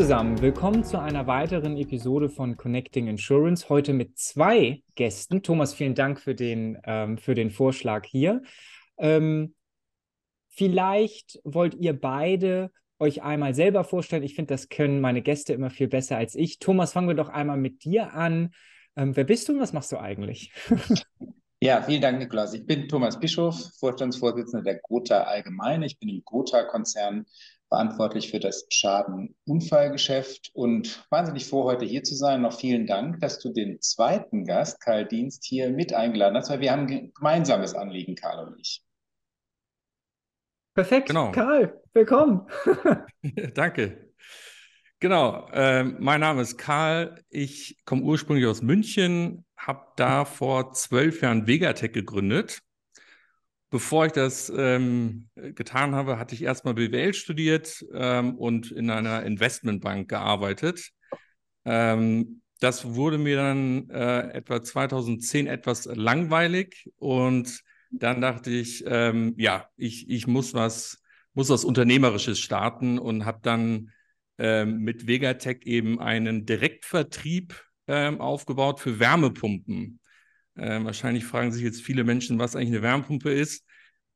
zusammen, willkommen zu einer weiteren Episode von Connecting Insurance. Heute mit zwei Gästen. Thomas, vielen Dank für den, ähm, für den Vorschlag hier. Ähm, vielleicht wollt ihr beide euch einmal selber vorstellen. Ich finde, das können meine Gäste immer viel besser als ich. Thomas, fangen wir doch einmal mit dir an. Ähm, wer bist du und was machst du eigentlich? Ja, vielen Dank, Nikolaus. Ich bin Thomas Bischof, Vorstandsvorsitzender der Gotha Allgemeine. Ich bin im Gotha-Konzern verantwortlich für das Schadenunfallgeschäft und wahnsinnig froh, heute hier zu sein. Noch vielen Dank, dass du den zweiten Gast, Karl Dienst, hier mit eingeladen hast, weil wir haben ein gemeinsames Anliegen, Karl und ich. Perfekt, genau. Karl, willkommen. Danke. Genau, äh, mein Name ist Karl. Ich komme ursprünglich aus München, habe da vor zwölf Jahren Vegatech gegründet. Bevor ich das ähm, getan habe, hatte ich erstmal BWL studiert ähm, und in einer Investmentbank gearbeitet. Ähm, das wurde mir dann äh, etwa 2010 etwas langweilig und dann dachte ich, ähm, ja, ich, ich muss was, muss was Unternehmerisches starten und habe dann ähm, mit Vegatech eben einen Direktvertrieb ähm, aufgebaut für Wärmepumpen. Äh, wahrscheinlich fragen sich jetzt viele Menschen, was eigentlich eine Wärmepumpe ist.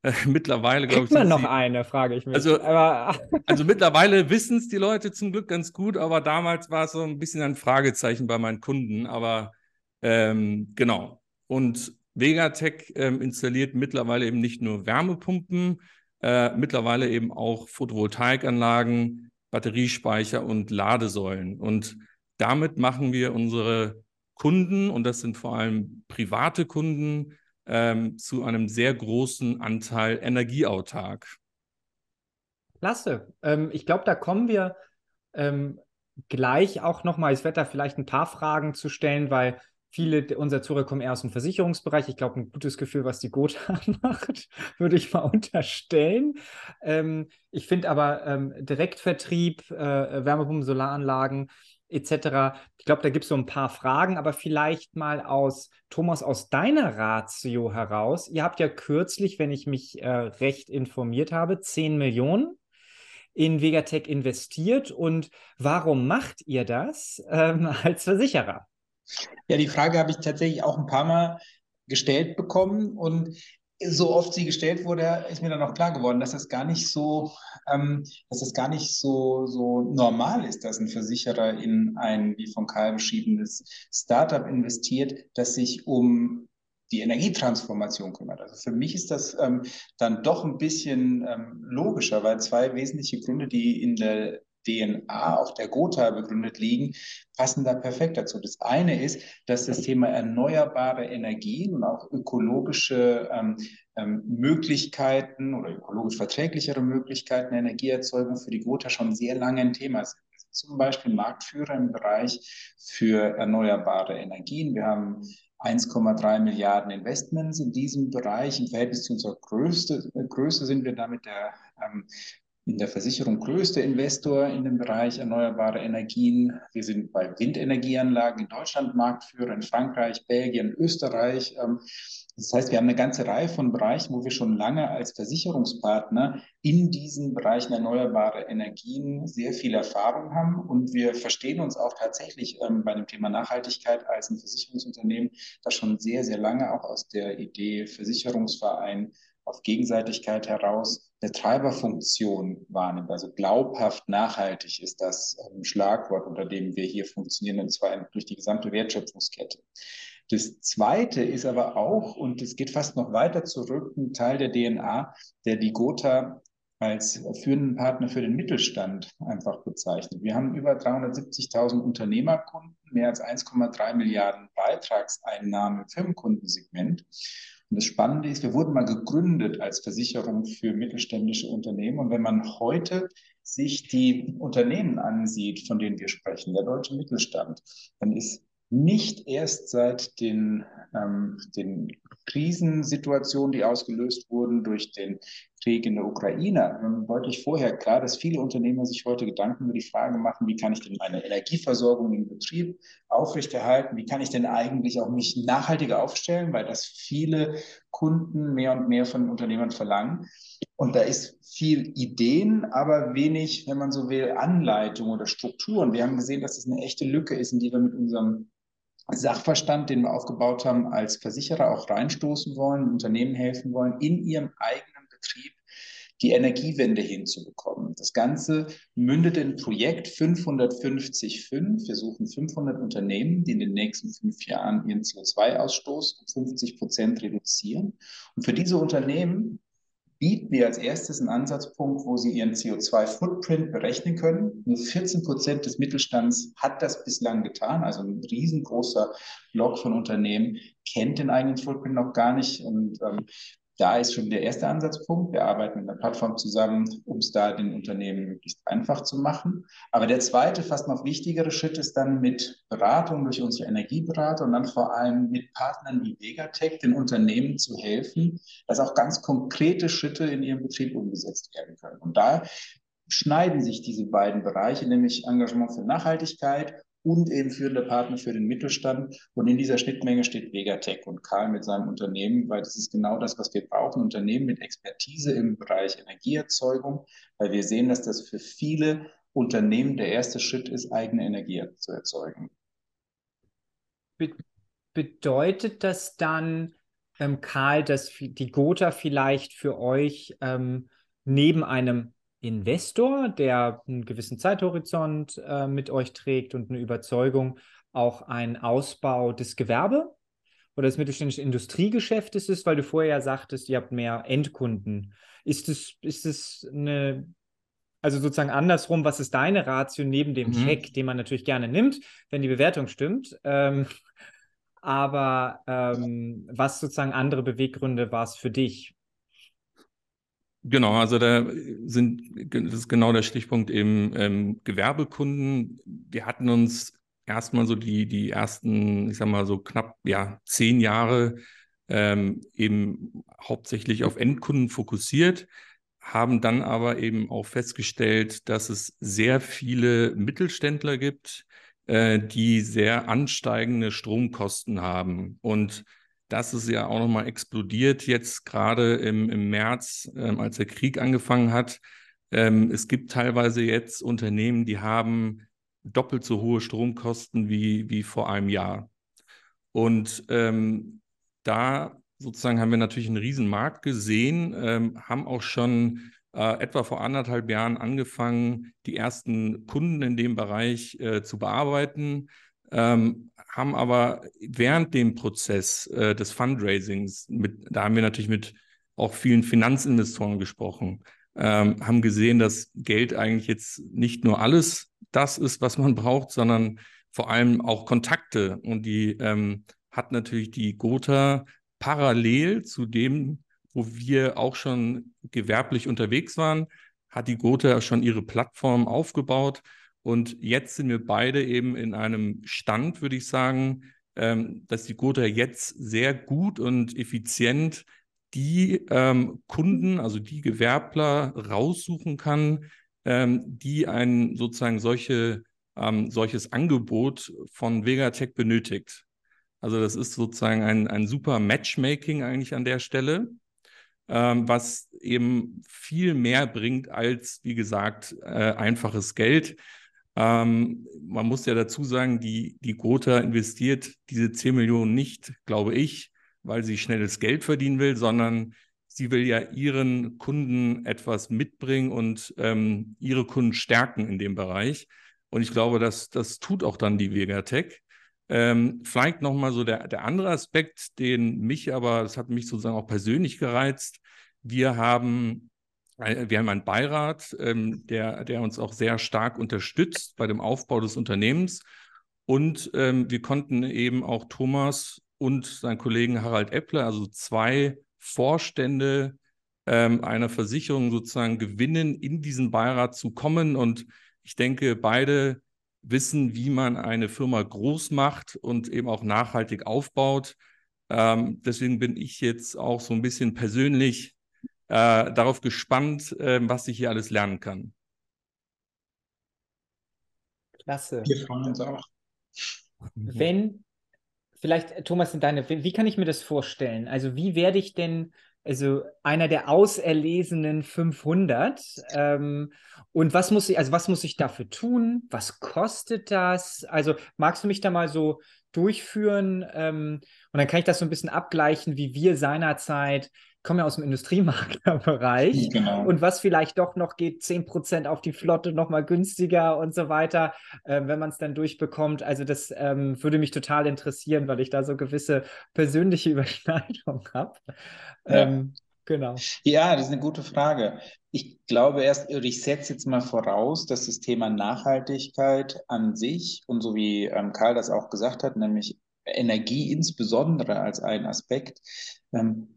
Äh, mittlerweile, glaube ich. man noch sie, eine, frage ich mich. Also, aber, also mittlerweile wissen es die Leute zum Glück ganz gut, aber damals war es so ein bisschen ein Fragezeichen bei meinen Kunden. Aber ähm, genau. Und Vegatech ähm, installiert mittlerweile eben nicht nur Wärmepumpen, äh, mittlerweile eben auch Photovoltaikanlagen, Batteriespeicher und Ladesäulen. Und damit machen wir unsere Kunden, und das sind vor allem private Kunden, ähm, zu einem sehr großen Anteil energieautark. Klasse. Ähm, ich glaube, da kommen wir ähm, gleich auch nochmal. Ich werde da vielleicht ein paar Fragen zu stellen, weil viele unserer Zuhörer kommen eher aus dem Versicherungsbereich. Ich glaube, ein gutes Gefühl, was die Gotha macht, würde ich mal unterstellen. Ähm, ich finde aber ähm, Direktvertrieb, äh, Wärmepumpen, Solaranlagen etc. Ich glaube, da gibt es so ein paar Fragen, aber vielleicht mal aus, Thomas, aus deiner Ratio heraus. Ihr habt ja kürzlich, wenn ich mich äh, recht informiert habe, 10 Millionen in Vegatech investiert. Und warum macht ihr das ähm, als Versicherer? Ja, die Frage habe ich tatsächlich auch ein paar Mal gestellt bekommen und so oft sie gestellt wurde, ist mir dann auch klar geworden, dass das gar nicht so, ähm, dass das gar nicht so, so normal ist, dass ein Versicherer in ein, wie von Karl beschriebenes Startup investiert, das sich um die Energietransformation kümmert. Also für mich ist das ähm, dann doch ein bisschen ähm, logischer, weil zwei wesentliche Gründe, die in der DNA auch der Gotha begründet liegen, passen da perfekt dazu. Das eine ist, dass das Thema erneuerbare Energien und auch ökologische ähm, ähm, Möglichkeiten oder ökologisch verträglichere Möglichkeiten der Energieerzeugung für die Gotha schon sehr lange ein Thema sind. Zum Beispiel Marktführer im Bereich für erneuerbare Energien. Wir haben 1,3 Milliarden Investments in diesem Bereich. Im Verhältnis zu unserer Größe, Größe sind wir damit der ähm, in der Versicherung größte Investor in dem Bereich erneuerbare Energien. Wir sind bei Windenergieanlagen in Deutschland Marktführer, in Frankreich, Belgien, Österreich. Ähm, das heißt, wir haben eine ganze Reihe von Bereichen, wo wir schon lange als Versicherungspartner in diesen Bereichen erneuerbare Energien sehr viel Erfahrung haben. Und wir verstehen uns auch tatsächlich ähm, bei dem Thema Nachhaltigkeit als ein Versicherungsunternehmen, das schon sehr, sehr lange auch aus der Idee Versicherungsverein auf Gegenseitigkeit heraus eine Treiberfunktion wahrnimmt. Also glaubhaft nachhaltig ist das ähm, Schlagwort, unter dem wir hier funktionieren, und zwar durch die gesamte Wertschöpfungskette. Das Zweite ist aber auch, und es geht fast noch weiter zurück, ein Teil der DNA, der die Gotha als führenden Partner für den Mittelstand einfach bezeichnet. Wir haben über 370.000 Unternehmerkunden, mehr als 1,3 Milliarden Beitragseinnahmen im Firmenkundensegment. Und das Spannende ist, wir wurden mal gegründet als Versicherung für mittelständische Unternehmen. Und wenn man heute sich die Unternehmen ansieht, von denen wir sprechen, der deutsche Mittelstand, dann ist nicht erst seit den, ähm, den Krisensituationen, die ausgelöst wurden durch den Der Ukraine, ähm, deutlich vorher klar, dass viele Unternehmer sich heute Gedanken über die Frage machen, wie kann ich denn meine Energieversorgung im Betrieb aufrechterhalten, wie kann ich denn eigentlich auch mich nachhaltiger aufstellen, weil das viele Kunden mehr und mehr von Unternehmern verlangen. Und da ist viel Ideen, aber wenig, wenn man so will, Anleitung oder Strukturen. Wir haben gesehen, dass das eine echte Lücke ist, in die wir mit unserem Sachverstand, den wir aufgebaut haben, als Versicherer auch reinstoßen wollen, Unternehmen helfen wollen, in ihrem eigenen Betrieb die Energiewende hinzubekommen. Das Ganze mündet in Projekt 550. Wir suchen 500 Unternehmen, die in den nächsten fünf Jahren ihren CO2-Ausstoß um 50 Prozent reduzieren. Und für diese Unternehmen bieten wir als erstes einen Ansatzpunkt, wo sie ihren CO2-Footprint berechnen können. Nur 14 Prozent des Mittelstands hat das bislang getan. Also ein riesengroßer Block von Unternehmen kennt den eigenen Footprint noch gar nicht. Und ähm, da ist schon der erste Ansatzpunkt. Wir arbeiten mit einer Plattform zusammen, um es da den Unternehmen möglichst einfach zu machen. Aber der zweite, fast noch wichtigere Schritt ist dann mit Beratung durch unsere Energieberater und dann vor allem mit Partnern wie Vegatech den Unternehmen zu helfen, dass auch ganz konkrete Schritte in ihrem Betrieb umgesetzt werden können. Und da schneiden sich diese beiden Bereiche, nämlich Engagement für Nachhaltigkeit und eben führender Partner für den Mittelstand. Und in dieser Schnittmenge steht Vegatech und Karl mit seinem Unternehmen, weil das ist genau das, was wir brauchen. Unternehmen mit Expertise im Bereich Energieerzeugung, weil wir sehen, dass das für viele Unternehmen der erste Schritt ist, eigene Energie zu erzeugen. Be bedeutet das dann, ähm, Karl, dass die Gotha vielleicht für euch ähm, neben einem Investor, der einen gewissen Zeithorizont äh, mit euch trägt und eine Überzeugung, auch ein Ausbau des Gewerbe oder des mittelständischen Industriegeschäftes ist, weil du vorher ja sagtest, ihr habt mehr Endkunden. Ist es, ist es eine, also sozusagen andersrum, was ist deine Ratio neben dem mhm. Check, den man natürlich gerne nimmt, wenn die Bewertung stimmt? Ähm, aber ähm, was sozusagen andere Beweggründe war es für dich? Genau, also da sind, das ist genau der Stichpunkt eben ähm, Gewerbekunden. Wir hatten uns erstmal so die, die ersten, ich sag mal so knapp, ja, zehn Jahre ähm, eben hauptsächlich auf Endkunden fokussiert, haben dann aber eben auch festgestellt, dass es sehr viele Mittelständler gibt, äh, die sehr ansteigende Stromkosten haben und das ist ja auch nochmal explodiert jetzt gerade im, im März, ähm, als der Krieg angefangen hat. Ähm, es gibt teilweise jetzt Unternehmen, die haben doppelt so hohe Stromkosten wie, wie vor einem Jahr. Und ähm, da sozusagen haben wir natürlich einen Riesenmarkt gesehen, ähm, haben auch schon äh, etwa vor anderthalb Jahren angefangen, die ersten Kunden in dem Bereich äh, zu bearbeiten ähm, haben aber während dem Prozess äh, des Fundraisings, mit, da haben wir natürlich mit auch vielen Finanzinvestoren gesprochen, ähm, haben gesehen, dass Geld eigentlich jetzt nicht nur alles das ist, was man braucht, sondern vor allem auch Kontakte. Und die ähm, hat natürlich die Gotha parallel zu dem, wo wir auch schon gewerblich unterwegs waren, hat die Gotha schon ihre Plattform aufgebaut und jetzt sind wir beide eben in einem Stand, würde ich sagen, ähm, dass die Gotha jetzt sehr gut und effizient die ähm, Kunden, also die Gewerbler raussuchen kann, ähm, die ein sozusagen solche, ähm, solches Angebot von Vegatech benötigt. Also das ist sozusagen ein, ein super Matchmaking eigentlich an der Stelle, ähm, was eben viel mehr bringt als, wie gesagt, äh, einfaches Geld. Ähm, man muss ja dazu sagen, die, die Gotha investiert diese 10 Millionen nicht, glaube ich, weil sie schnelles Geld verdienen will, sondern sie will ja ihren Kunden etwas mitbringen und ähm, ihre Kunden stärken in dem Bereich. Und ich glaube, dass das tut auch dann die Vegatech. Ähm, vielleicht nochmal so der, der andere Aspekt, den mich aber, das hat mich sozusagen auch persönlich gereizt. Wir haben wir haben einen Beirat, ähm, der, der uns auch sehr stark unterstützt bei dem Aufbau des Unternehmens. Und ähm, wir konnten eben auch Thomas und seinen Kollegen Harald Eppler, also zwei Vorstände ähm, einer Versicherung sozusagen gewinnen, in diesen Beirat zu kommen. Und ich denke, beide wissen, wie man eine Firma groß macht und eben auch nachhaltig aufbaut. Ähm, deswegen bin ich jetzt auch so ein bisschen persönlich äh, darauf gespannt, äh, was ich hier alles lernen kann. Klasse. Wir freuen uns auch. Wenn, vielleicht, Thomas, in deine, wie kann ich mir das vorstellen? Also, wie werde ich denn also einer der auserlesenen 500. Ähm, und was muss ich, also was muss ich dafür tun? Was kostet das? Also magst du mich da mal so durchführen? Ähm, und dann kann ich das so ein bisschen abgleichen, wie wir seinerzeit komme ja aus dem Industriemaklerbereich genau. und was vielleicht doch noch geht, 10% auf die Flotte nochmal günstiger und so weiter, äh, wenn man es dann durchbekommt. Also das ähm, würde mich total interessieren, weil ich da so gewisse persönliche Überschneidungen habe. Ja. Ähm, genau. Ja, das ist eine gute Frage. Ich glaube erst, ich setze jetzt mal voraus, dass das Thema Nachhaltigkeit an sich und so wie ähm, Karl das auch gesagt hat, nämlich Energie insbesondere als ein Aspekt, ähm,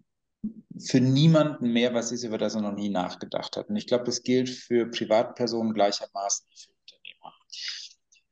für niemanden mehr was ist, über das er noch nie nachgedacht hat. Und ich glaube, das gilt für Privatpersonen gleichermaßen wie für Unternehmer.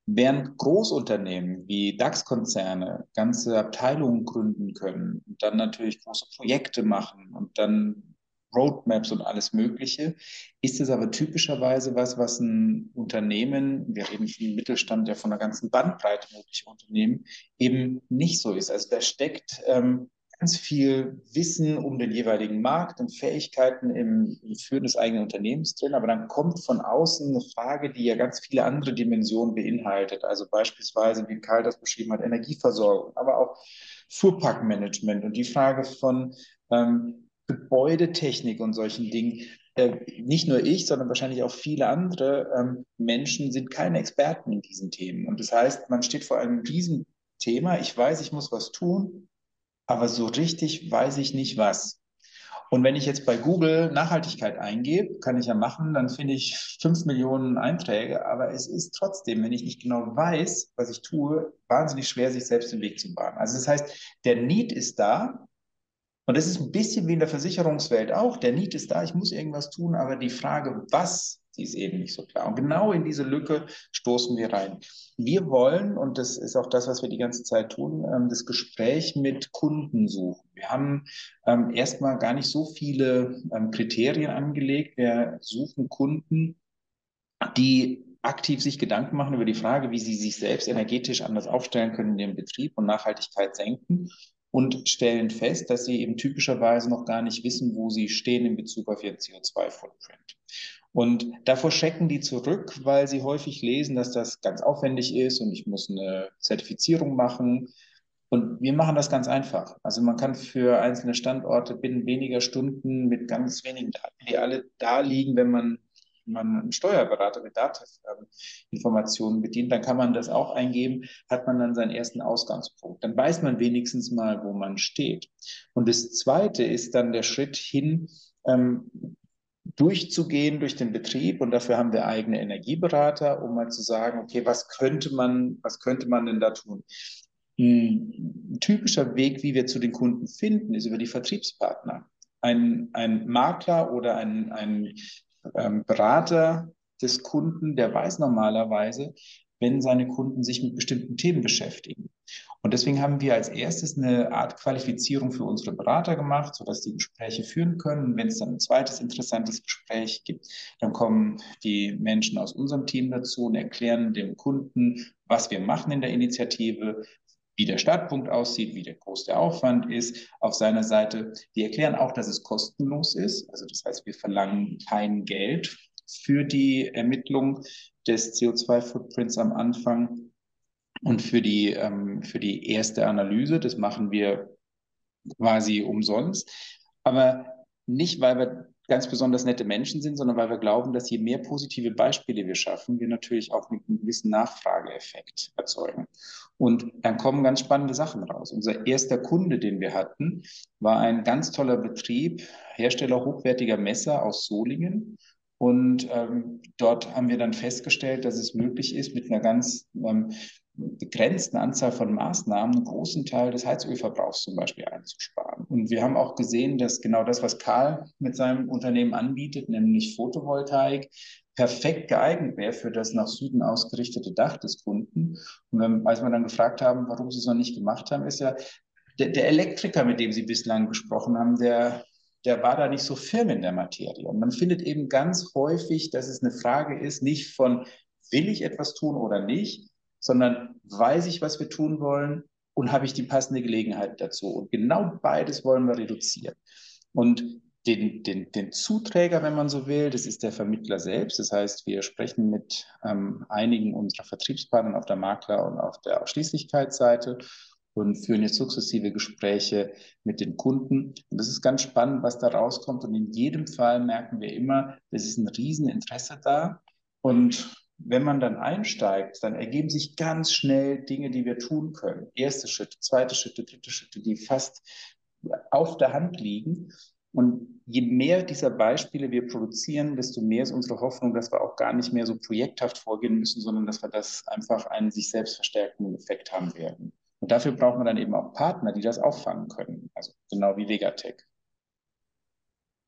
Während Großunternehmen wie DAX-Konzerne ganze Abteilungen gründen können und dann natürlich große Projekte machen und dann Roadmaps und alles Mögliche, ist es aber typischerweise was, was ein Unternehmen, wir reden im Mittelstand ja von einer ganzen Bandbreite möglicher Unternehmen, eben nicht so ist. Also da steckt ähm, ganz viel Wissen um den jeweiligen Markt und Fähigkeiten im, Führen des eigenen Unternehmens drin, aber dann kommt von außen eine Frage, die ja ganz viele andere Dimensionen beinhaltet. Also beispielsweise, wie Karl das beschrieben hat, Energieversorgung, aber auch Fuhrparkmanagement und die Frage von ähm, Gebäudetechnik und solchen Dingen. Äh, nicht nur ich, sondern wahrscheinlich auch viele andere ähm, Menschen sind keine Experten in diesen Themen. Und das heißt, man steht vor einem diesem Thema. Ich weiß, ich muss was tun aber so richtig weiß ich nicht was. Und wenn ich jetzt bei Google Nachhaltigkeit eingebe, kann ich ja machen, dann finde ich fünf Millionen Einträge, aber es ist trotzdem, wenn ich nicht genau weiß, was ich tue, wahnsinnig schwer, sich selbst den Weg zu bahnen. Also das heißt, der Need ist da, und das ist ein bisschen wie in der Versicherungswelt auch. Der Need ist da, ich muss irgendwas tun, aber die Frage, was die ist eben nicht so klar. Und genau in diese Lücke stoßen wir rein. Wir wollen, und das ist auch das, was wir die ganze Zeit tun, ähm, das Gespräch mit Kunden suchen. Wir haben ähm, erstmal gar nicht so viele ähm, Kriterien angelegt. Wir suchen Kunden, die aktiv sich Gedanken machen über die Frage, wie sie sich selbst energetisch anders aufstellen können in ihrem Betrieb und Nachhaltigkeit senken und stellen fest, dass sie eben typischerweise noch gar nicht wissen, wo sie stehen in Bezug auf ihren CO2-Footprint. Und davor schrecken die zurück, weil sie häufig lesen, dass das ganz aufwendig ist und ich muss eine Zertifizierung machen. Und wir machen das ganz einfach. Also man kann für einzelne Standorte binnen weniger Stunden mit ganz wenigen Daten, die alle da liegen, wenn man, man einen Steuerberater mit Dateninformationen bedient, dann kann man das auch eingeben, hat man dann seinen ersten Ausgangspunkt. Dann weiß man wenigstens mal, wo man steht. Und das Zweite ist dann der Schritt hin, ähm, durchzugehen durch den Betrieb und dafür haben wir eigene Energieberater, um mal zu sagen, okay, was könnte man, was könnte man denn da tun? Ein typischer Weg, wie wir zu den Kunden finden, ist über die Vertriebspartner. Ein, ein Makler oder ein, ein ähm, Berater des Kunden, der weiß normalerweise, wenn seine Kunden sich mit bestimmten Themen beschäftigen. Und deswegen haben wir als erstes eine Art Qualifizierung für unsere Berater gemacht, sodass die Gespräche führen können. Wenn es dann ein zweites interessantes Gespräch gibt, dann kommen die Menschen aus unserem Team dazu und erklären dem Kunden, was wir machen in der Initiative, wie der Startpunkt aussieht, wie der groß der Aufwand ist auf seiner Seite. Die erklären auch, dass es kostenlos ist. Also das heißt, wir verlangen kein Geld für die Ermittlung des CO2-Footprints am Anfang und für die, ähm, für die erste Analyse. Das machen wir quasi umsonst. Aber nicht, weil wir ganz besonders nette Menschen sind, sondern weil wir glauben, dass je mehr positive Beispiele wir schaffen, wir natürlich auch einen gewissen Nachfrageeffekt erzeugen. Und dann kommen ganz spannende Sachen raus. Unser erster Kunde, den wir hatten, war ein ganz toller Betrieb, Hersteller hochwertiger Messer aus Solingen. Und ähm, dort haben wir dann festgestellt, dass es möglich ist, mit einer ganz ähm, begrenzten Anzahl von Maßnahmen einen großen Teil des Heizölverbrauchs zum Beispiel einzusparen. Und wir haben auch gesehen, dass genau das, was Karl mit seinem Unternehmen anbietet, nämlich Photovoltaik, perfekt geeignet wäre für das nach Süden ausgerichtete Dach des Kunden. Und wenn, als wir dann gefragt haben, warum sie es noch nicht gemacht haben, ist ja der, der Elektriker, mit dem sie bislang gesprochen haben, der der war da nicht so firm in der Materie. Und man findet eben ganz häufig, dass es eine Frage ist, nicht von, will ich etwas tun oder nicht, sondern weiß ich, was wir tun wollen und habe ich die passende Gelegenheit dazu. Und genau beides wollen wir reduzieren. Und den, den, den Zuträger, wenn man so will, das ist der Vermittler selbst. Das heißt, wir sprechen mit ähm, einigen unserer Vertriebspartner auf der Makler- und auf der Ausschließlichkeitsseite und führen jetzt sukzessive Gespräche mit den Kunden. Und das ist ganz spannend, was da rauskommt. Und in jedem Fall merken wir immer, es ist ein Rieseninteresse da. Und wenn man dann einsteigt, dann ergeben sich ganz schnell Dinge, die wir tun können. Erste Schritte, zweite Schritte, dritte Schritte, die fast auf der Hand liegen. Und je mehr dieser Beispiele wir produzieren, desto mehr ist unsere Hoffnung, dass wir auch gar nicht mehr so projekthaft vorgehen müssen, sondern dass wir das einfach einen sich selbst verstärkenden Effekt haben werden. Und dafür braucht man dann eben auch Partner, die das auffangen können. Also genau wie Vegatech.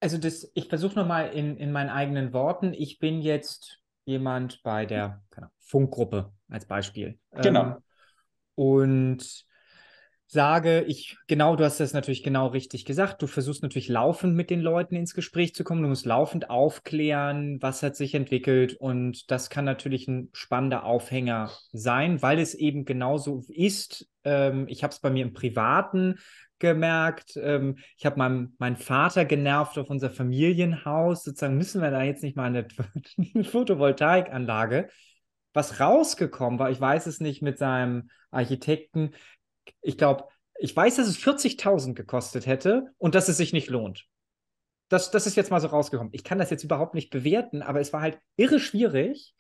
Also das, ich versuche nochmal in, in meinen eigenen Worten. Ich bin jetzt jemand bei der Funkgruppe als Beispiel. Genau. Ähm, und sage, ich, genau, du hast das natürlich genau richtig gesagt. Du versuchst natürlich laufend mit den Leuten ins Gespräch zu kommen. Du musst laufend aufklären, was hat sich entwickelt. Und das kann natürlich ein spannender Aufhänger sein, weil es eben genauso ist. Ähm, ich habe es bei mir im Privaten gemerkt. Ähm, ich habe meinen mein Vater genervt auf unser Familienhaus. Sozusagen müssen wir da jetzt nicht mal eine, eine Photovoltaikanlage. Was rausgekommen war, ich weiß es nicht mit seinem Architekten, ich glaube, ich weiß, dass es 40.000 gekostet hätte und dass es sich nicht lohnt. Das, das ist jetzt mal so rausgekommen. Ich kann das jetzt überhaupt nicht bewerten, aber es war halt irre schwierig,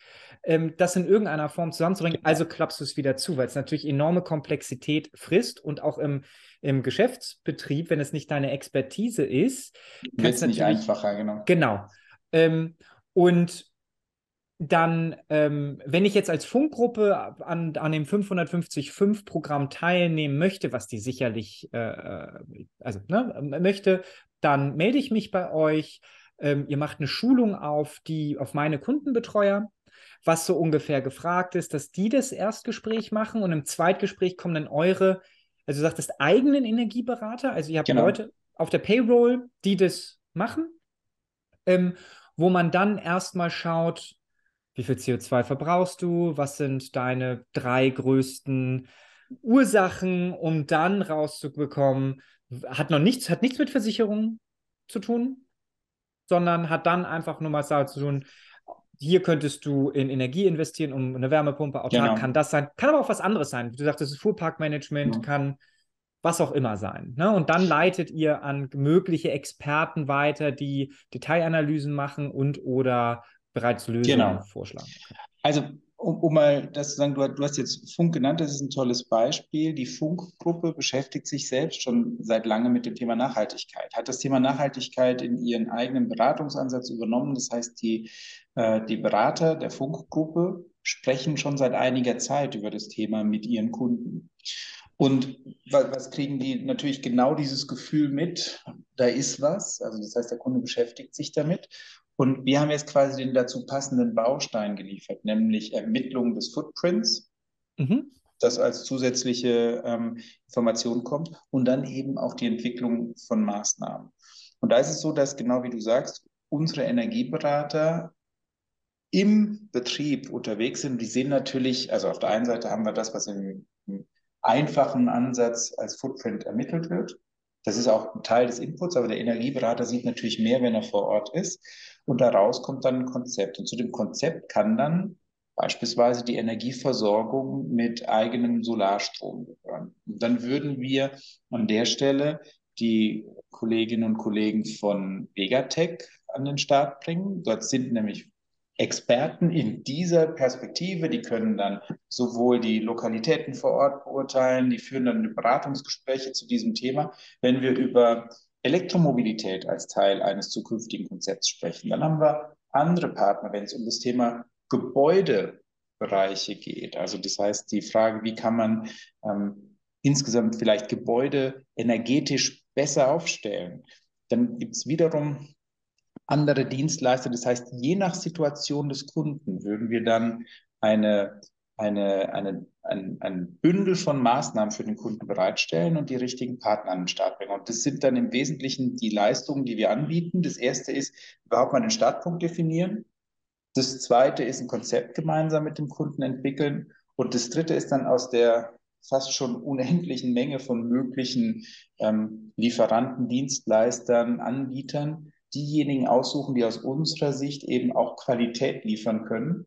ähm, das in irgendeiner Form zusammenzubringen. Also klappst du es wieder zu, weil es natürlich enorme Komplexität frisst und auch im, im Geschäftsbetrieb, wenn es nicht deine Expertise ist, wird es nicht einfacher, genau. Genau. Ähm, und dann, ähm, wenn ich jetzt als Funkgruppe an, an dem 550.5-Programm teilnehmen möchte, was die sicherlich, äh, äh, also ne, möchte, dann melde ich mich bei euch. Ähm, ihr macht eine Schulung auf die, auf meine Kundenbetreuer, was so ungefähr gefragt ist, dass die das Erstgespräch machen und im Zweitgespräch kommen dann eure, also du sagtest eigenen Energieberater, also ihr habt genau. Leute auf der Payroll, die das machen, ähm, wo man dann erstmal schaut, wie viel CO2 verbrauchst du? Was sind deine drei größten Ursachen, um dann rauszubekommen, hat noch nichts, hat nichts mit Versicherungen zu tun, sondern hat dann einfach nur mal zu tun, hier könntest du in Energie investieren, um eine Wärmepumpe, autark genau. kann das sein, kann aber auch was anderes sein. Du sagst, das ist Fuhrparkmanagement, ja. kann was auch immer sein. Ne? Und dann leitet ihr an mögliche Experten weiter, die Detailanalysen machen und oder bereits Lösungen genau. vorschlagen. Also um, um, mal das zu sagen, du, du, hast jetzt Funk genannt, das ist ein tolles Beispiel. Die Funkgruppe beschäftigt sich selbst schon seit langem mit dem Thema Nachhaltigkeit, hat das Thema Nachhaltigkeit in ihren eigenen Beratungsansatz übernommen. Das heißt, die, äh, die Berater der Funkgruppe sprechen schon seit einiger Zeit über das Thema mit ihren Kunden. Und was, was kriegen die? Natürlich genau dieses Gefühl mit, da ist was. Also das heißt, der Kunde beschäftigt sich damit. Und wir haben jetzt quasi den dazu passenden Baustein geliefert, nämlich Ermittlung des Footprints, mhm. das als zusätzliche ähm, Information kommt und dann eben auch die Entwicklung von Maßnahmen. Und da ist es so, dass genau wie du sagst, unsere Energieberater im Betrieb unterwegs sind. Die sehen natürlich, also auf der einen Seite haben wir das, was im, im einfachen Ansatz als Footprint ermittelt wird. Das ist auch ein Teil des Inputs, aber der Energieberater sieht natürlich mehr, wenn er vor Ort ist. Und daraus kommt dann ein Konzept. Und zu dem Konzept kann dann beispielsweise die Energieversorgung mit eigenem Solarstrom gehören. Und dann würden wir an der Stelle die Kolleginnen und Kollegen von Vegatech an den Start bringen. Dort sind nämlich Experten in dieser Perspektive, die können dann sowohl die Lokalitäten vor Ort beurteilen, die führen dann Beratungsgespräche zu diesem Thema. Wenn wir über Elektromobilität als Teil eines zukünftigen Konzepts sprechen. Dann haben wir andere Partner, wenn es um das Thema Gebäudebereiche geht. Also das heißt, die Frage, wie kann man ähm, insgesamt vielleicht Gebäude energetisch besser aufstellen. Dann gibt es wiederum andere Dienstleister. Das heißt, je nach Situation des Kunden würden wir dann eine eine, eine, ein, ein Bündel von Maßnahmen für den Kunden bereitstellen und die richtigen Partner an den Start bringen. Und das sind dann im Wesentlichen die Leistungen, die wir anbieten. Das erste ist überhaupt mal den Startpunkt definieren. Das zweite ist ein Konzept gemeinsam mit dem Kunden entwickeln. Und das dritte ist dann aus der fast schon unendlichen Menge von möglichen ähm, Lieferanten, Dienstleistern, Anbietern, diejenigen aussuchen, die aus unserer Sicht eben auch Qualität liefern können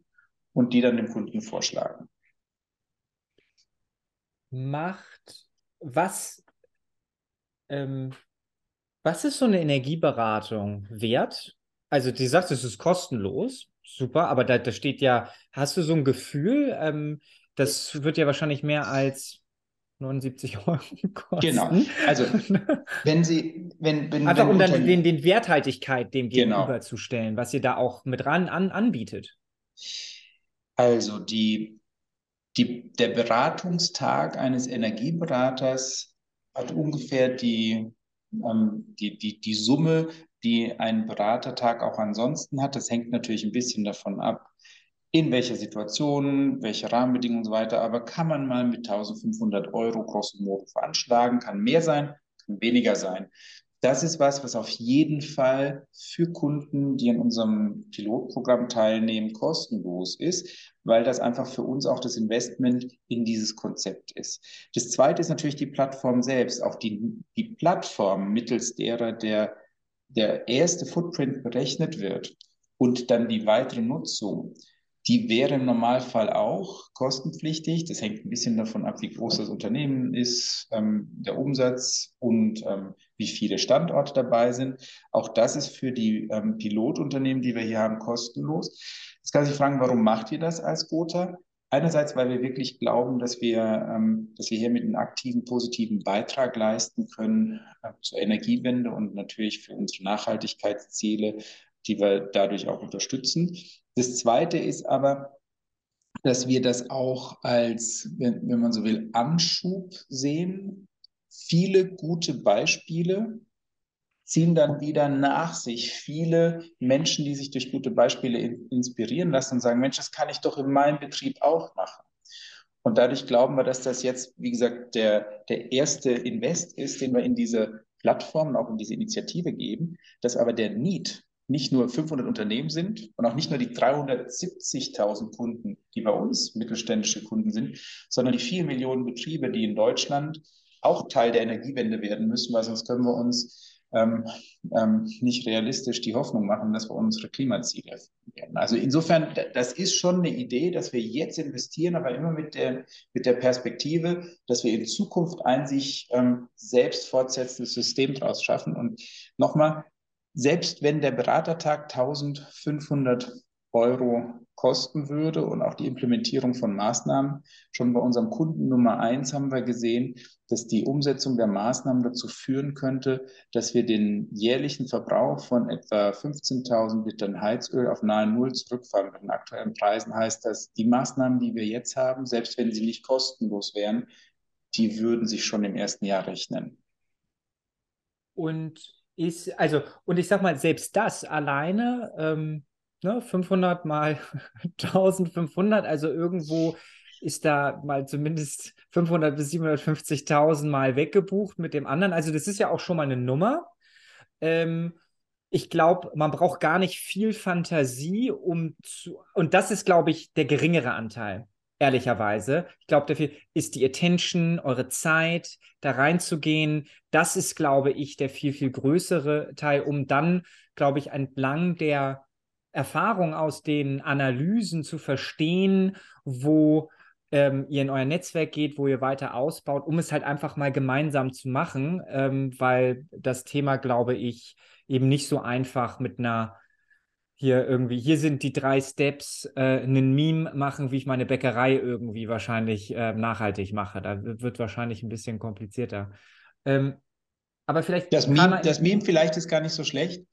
und die dann dem Kunden vorschlagen. Macht was, ähm, was ist so eine Energieberatung wert? Also, du sagst, es ist kostenlos, super, aber da, da steht ja, hast du so ein Gefühl, ähm, das wird ja wahrscheinlich mehr als 79 Euro kosten. Genau. Also, wenn Sie, wenn, wenn Einfach wenn um dann den, den Werthaltigkeit dem Genau. gegenüberzustellen, was ihr da auch mit ran an, anbietet. Also die, die, der Beratungstag eines Energieberaters hat ungefähr die, ähm, die, die, die Summe, die ein Beratertag auch ansonsten hat. Das hängt natürlich ein bisschen davon ab, in welcher Situation, welche Rahmenbedingungen und so weiter. Aber kann man mal mit 1500 Euro grosso modo veranschlagen, kann mehr sein, kann weniger sein. Das ist was, was auf jeden Fall für Kunden, die an unserem Pilotprogramm teilnehmen, kostenlos ist, weil das einfach für uns auch das Investment in dieses Konzept ist. Das zweite ist natürlich die Plattform selbst. Auch die, die Plattform, mittels derer der, der erste Footprint berechnet wird und dann die weitere Nutzung, die wäre im Normalfall auch kostenpflichtig. Das hängt ein bisschen davon ab, wie groß das Unternehmen ist, ähm, der Umsatz und ähm, wie viele Standorte dabei sind. Auch das ist für die ähm, Pilotunternehmen, die wir hier haben, kostenlos. Jetzt kann sich fragen, warum macht ihr das als Gotha? Einerseits, weil wir wirklich glauben, dass wir, ähm, dass wir hier mit einem aktiven, positiven Beitrag leisten können äh, zur Energiewende und natürlich für unsere Nachhaltigkeitsziele, die wir dadurch auch unterstützen. Das Zweite ist aber, dass wir das auch als, wenn, wenn man so will, Anschub sehen. Viele gute Beispiele ziehen dann wieder nach sich viele Menschen, die sich durch gute Beispiele in, inspirieren lassen und sagen, Mensch, das kann ich doch in meinem Betrieb auch machen. Und dadurch glauben wir, dass das jetzt, wie gesagt, der, der erste Invest ist, den wir in diese Plattform und auch in diese Initiative geben, dass aber der Need nicht nur 500 Unternehmen sind und auch nicht nur die 370.000 Kunden, die bei uns mittelständische Kunden sind, sondern die vier Millionen Betriebe, die in Deutschland auch Teil der Energiewende werden müssen, weil sonst können wir uns ähm, ähm, nicht realistisch die Hoffnung machen, dass wir unsere Klimaziele werden. Also insofern, das ist schon eine Idee, dass wir jetzt investieren, aber immer mit der, mit der Perspektive, dass wir in Zukunft ein sich ähm, selbst fortsetzendes System draus schaffen. Und nochmal, selbst wenn der Beratertag 1500 Euro kosten würde und auch die Implementierung von Maßnahmen, schon bei unserem Kunden Nummer eins haben wir gesehen, dass die Umsetzung der Maßnahmen dazu führen könnte, dass wir den jährlichen Verbrauch von etwa 15.000 Litern Heizöl auf nahe Null zurückfahren. Mit den aktuellen Preisen heißt das, die Maßnahmen, die wir jetzt haben, selbst wenn sie nicht kostenlos wären, die würden sich schon im ersten Jahr rechnen. Und ist, also, und ich sag mal, selbst das alleine, ähm, ne, 500 mal 1500, also irgendwo ist da mal zumindest 500 bis 750.000 mal weggebucht mit dem anderen. Also, das ist ja auch schon mal eine Nummer. Ähm, ich glaube, man braucht gar nicht viel Fantasie, um zu, und das ist, glaube ich, der geringere Anteil ehrlicherweise. Ich glaube, dafür ist die Attention, eure Zeit, da reinzugehen. Das ist, glaube ich, der viel, viel größere Teil, um dann, glaube ich, entlang der Erfahrung aus den Analysen zu verstehen, wo ähm, ihr in euer Netzwerk geht, wo ihr weiter ausbaut, um es halt einfach mal gemeinsam zu machen, ähm, weil das Thema, glaube ich, eben nicht so einfach mit einer hier irgendwie, hier sind die drei Steps, äh, einen Meme machen, wie ich meine Bäckerei irgendwie wahrscheinlich äh, nachhaltig mache. Da wird wahrscheinlich ein bisschen komplizierter. Ähm, aber vielleicht. Das Meme, das Meme vielleicht ist gar nicht so schlecht,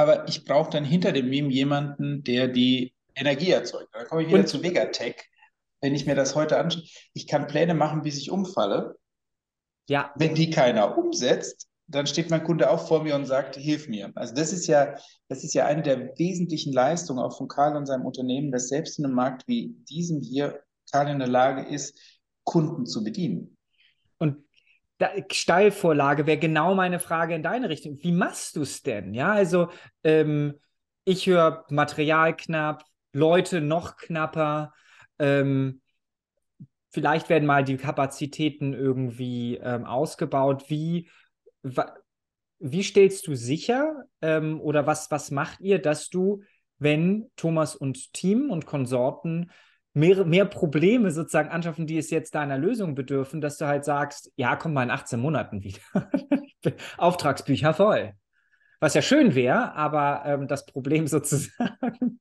aber ich brauche dann hinter dem Meme jemanden, der die Energie erzeugt. Da komme ich wieder Und- zu Vegatech. Wenn ich mir das heute anschaue, ich kann Pläne machen, bis ich umfalle. Ja, Wenn die keiner umsetzt, dann steht mein Kunde auch vor mir und sagt, hilf mir. Also das ist ja, das ist ja eine der wesentlichen Leistungen auch von Karl und seinem Unternehmen, dass selbst in einem Markt wie diesem hier Karl in der Lage ist, Kunden zu bedienen. Und da, Steilvorlage wäre genau meine Frage in deine Richtung. Wie machst du es denn? Ja, also ähm, ich höre Material knapp, Leute noch knapper. Ähm, vielleicht werden mal die Kapazitäten irgendwie ähm, ausgebaut. Wie, wie stellst du sicher ähm, oder was, was macht ihr, dass du, wenn Thomas und Team und Konsorten mehr, mehr Probleme sozusagen anschaffen, die es jetzt deiner Lösung bedürfen, dass du halt sagst, ja, komm mal in 18 Monaten wieder. Auftragsbücher voll. Was ja schön wäre, aber ähm, das Problem sozusagen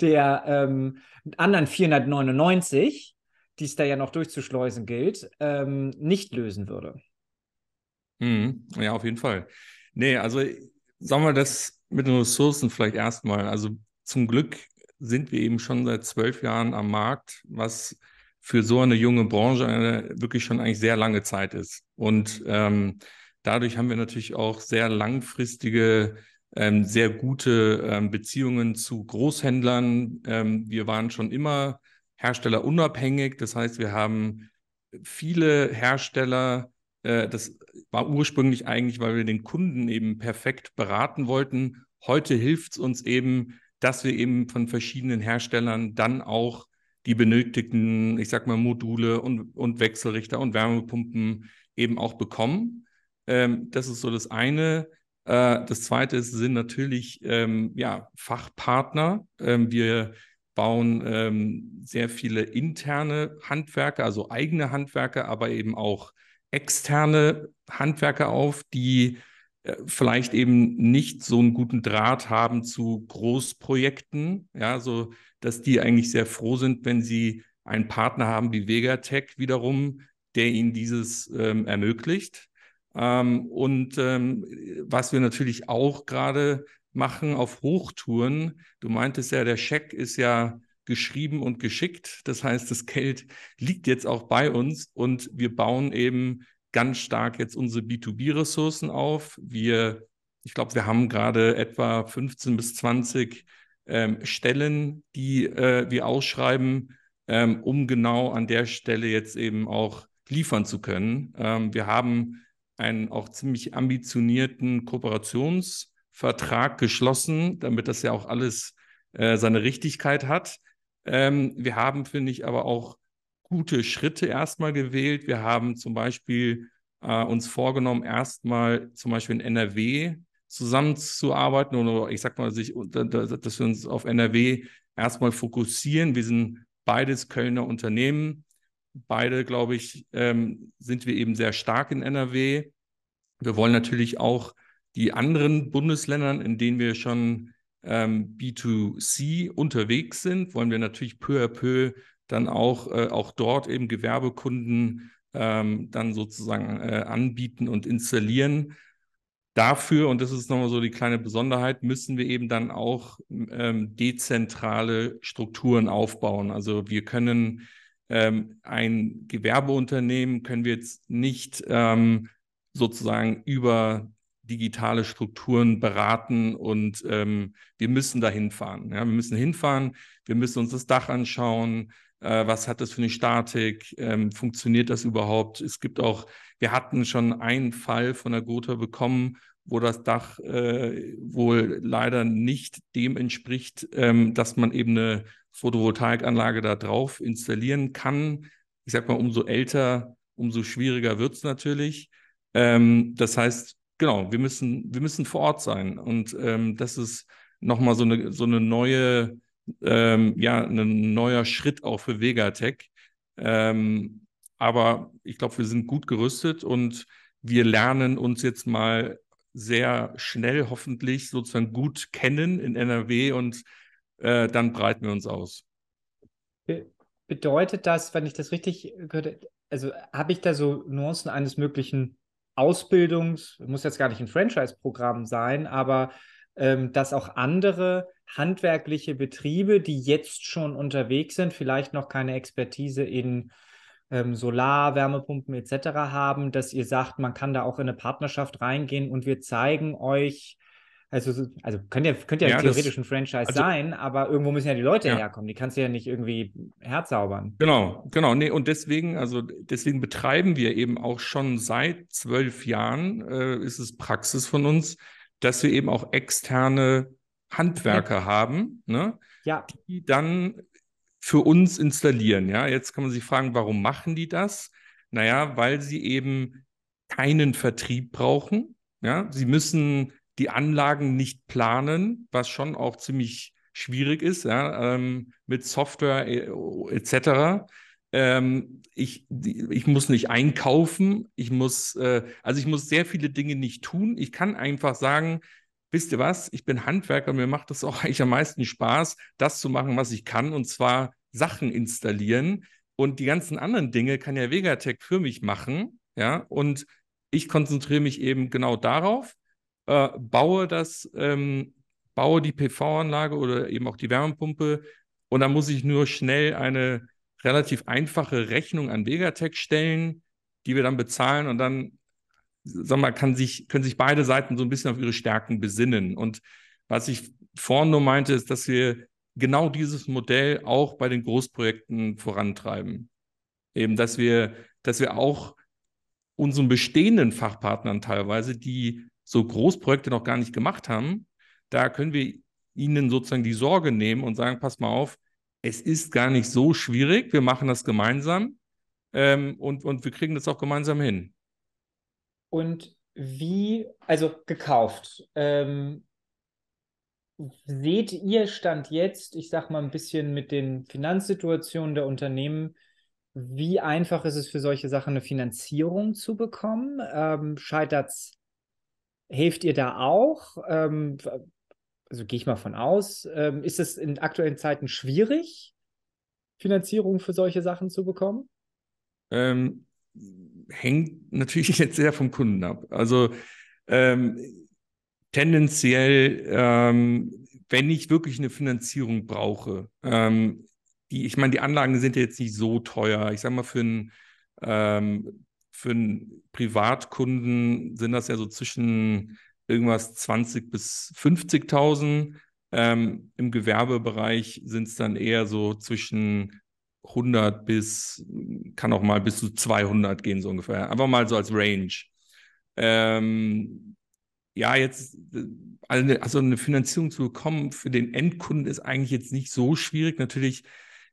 der ähm, anderen 499, die es da ja noch durchzuschleusen gilt, ähm, nicht lösen würde. Mhm. Ja, auf jeden Fall. Nee, also sagen wir das mit den Ressourcen vielleicht erstmal. Also zum Glück sind wir eben schon seit zwölf Jahren am Markt, was für so eine junge Branche eine wirklich schon eigentlich sehr lange Zeit ist. Und ähm, dadurch haben wir natürlich auch sehr langfristige, ähm, sehr gute ähm, Beziehungen zu Großhändlern. Ähm, wir waren schon immer herstellerunabhängig. Das heißt, wir haben viele Hersteller, äh, das war ursprünglich eigentlich, weil wir den Kunden eben perfekt beraten wollten. Heute hilft es uns eben, dass wir eben von verschiedenen Herstellern dann auch die benötigten, ich sag mal, Module und, und Wechselrichter und Wärmepumpen eben auch bekommen. Ähm, das ist so das eine. Äh, das zweite ist, sind natürlich ähm, ja, Fachpartner. Ähm, wir bauen ähm, sehr viele interne Handwerker, also eigene Handwerker, aber eben auch externe Handwerker auf, die vielleicht eben nicht so einen guten Draht haben zu Großprojekten, ja, so dass die eigentlich sehr froh sind, wenn sie einen Partner haben wie Vegatech wiederum, der ihnen dieses ähm, ermöglicht. Ähm, und ähm, was wir natürlich auch gerade machen auf Hochtouren. Du meintest ja, der Scheck ist ja geschrieben und geschickt. Das heißt, das Geld liegt jetzt auch bei uns und wir bauen eben ganz stark jetzt unsere B2B-Ressourcen auf. Wir, ich glaube, wir haben gerade etwa 15 bis 20 ähm, Stellen, die äh, wir ausschreiben, ähm, um genau an der Stelle jetzt eben auch liefern zu können. Ähm, wir haben einen auch ziemlich ambitionierten Kooperations- Vertrag geschlossen, damit das ja auch alles äh, seine Richtigkeit hat. Ähm, wir haben, finde ich, aber auch gute Schritte erstmal gewählt. Wir haben zum Beispiel äh, uns vorgenommen, erstmal zum Beispiel in NRW zusammenzuarbeiten oder ich sag mal, sich, dass wir uns auf NRW erstmal fokussieren. Wir sind beides Kölner Unternehmen. Beide, glaube ich, ähm, sind wir eben sehr stark in NRW. Wir wollen natürlich auch die anderen Bundesländern, in denen wir schon ähm, B2C unterwegs sind, wollen wir natürlich peu à peu dann auch, äh, auch dort eben Gewerbekunden ähm, dann sozusagen äh, anbieten und installieren. Dafür, und das ist nochmal so die kleine Besonderheit, müssen wir eben dann auch ähm, dezentrale Strukturen aufbauen. Also wir können ähm, ein Gewerbeunternehmen können wir jetzt nicht ähm, sozusagen über digitale Strukturen beraten und ähm, wir müssen da hinfahren. Ja? Wir müssen hinfahren, wir müssen uns das Dach anschauen, äh, was hat das für eine Statik, ähm, funktioniert das überhaupt? Es gibt auch, wir hatten schon einen Fall von der Gotha bekommen, wo das Dach äh, wohl leider nicht dem entspricht, ähm, dass man eben eine Photovoltaikanlage da drauf installieren kann. Ich sag mal, umso älter, umso schwieriger wird es natürlich. Ähm, das heißt, genau, wir müssen, wir müssen vor Ort sein. Und ähm, das ist nochmal so eine, so eine neue, ähm, ja, ein neuer Schritt auch für Vegatech. Ähm, aber ich glaube, wir sind gut gerüstet und wir lernen uns jetzt mal sehr schnell hoffentlich sozusagen gut kennen in NRW und äh, dann breiten wir uns aus. Bedeutet das, wenn ich das richtig gehört also habe ich da so Nuancen eines möglichen Ausbildungs, muss jetzt gar nicht ein Franchise-Programm sein, aber dass auch andere handwerkliche Betriebe, die jetzt schon unterwegs sind, vielleicht noch keine Expertise in ähm, Solar, Wärmepumpen etc. haben, dass ihr sagt, man kann da auch in eine Partnerschaft reingehen und wir zeigen euch, also, also könnt ja, könnt ja, ja theoretisch das, ein Franchise also, sein, aber irgendwo müssen ja die Leute ja. herkommen. Die kannst du ja nicht irgendwie herzaubern. Genau, genau. Nee, und deswegen, also deswegen betreiben wir eben auch schon seit zwölf Jahren, äh, ist es Praxis von uns, dass wir eben auch externe Handwerker haben, ne? ja. die dann für uns installieren. Ja, jetzt kann man sich fragen, warum machen die das? Naja, weil sie eben keinen Vertrieb brauchen. Ja, sie müssen die Anlagen nicht planen, was schon auch ziemlich schwierig ist, ja, ähm, mit Software äh, etc. Ähm, ich, ich muss nicht einkaufen, ich muss, äh, also ich muss sehr viele Dinge nicht tun. Ich kann einfach sagen, wisst ihr was, ich bin Handwerker, mir macht es auch eigentlich am meisten Spaß, das zu machen, was ich kann, und zwar Sachen installieren. Und die ganzen anderen Dinge kann ja Vegatech für mich machen. Ja, und ich konzentriere mich eben genau darauf, äh, baue das, ähm, baue die PV-Anlage oder eben auch die Wärmepumpe und dann muss ich nur schnell eine relativ einfache Rechnung an Vegatech stellen, die wir dann bezahlen und dann, sag mal, kann sich, können sich beide Seiten so ein bisschen auf ihre Stärken besinnen. Und was ich vorhin nur meinte, ist, dass wir genau dieses Modell auch bei den Großprojekten vorantreiben. Eben, dass wir, dass wir auch unseren bestehenden Fachpartnern teilweise, die so Großprojekte noch gar nicht gemacht haben, da können wir ihnen sozusagen die Sorge nehmen und sagen, pass mal auf, es ist gar nicht so schwierig, wir machen das gemeinsam ähm, und, und wir kriegen das auch gemeinsam hin. Und wie, also gekauft, ähm, seht ihr Stand jetzt, ich sag mal ein bisschen mit den Finanzsituationen der Unternehmen, wie einfach ist es für solche Sachen eine Finanzierung zu bekommen? Ähm, scheitert's, hilft ihr da auch? Ähm, also gehe ich mal von aus. Ähm, ist es in aktuellen Zeiten schwierig, Finanzierung für solche Sachen zu bekommen? Ähm, hängt natürlich jetzt sehr vom Kunden ab. Also ähm, tendenziell, ähm, wenn ich wirklich eine Finanzierung brauche, ähm, die, ich meine, die Anlagen sind ja jetzt nicht so teuer. Ich sage mal, für einen, ähm, für einen Privatkunden sind das ja so zwischen irgendwas 20 bis 50.000. Ähm, Im Gewerbebereich sind es dann eher so zwischen 100 bis, kann auch mal bis zu 200 gehen, so ungefähr. Einfach mal so als Range. Ähm, ja, jetzt also eine Finanzierung zu bekommen für den Endkunden ist eigentlich jetzt nicht so schwierig. Natürlich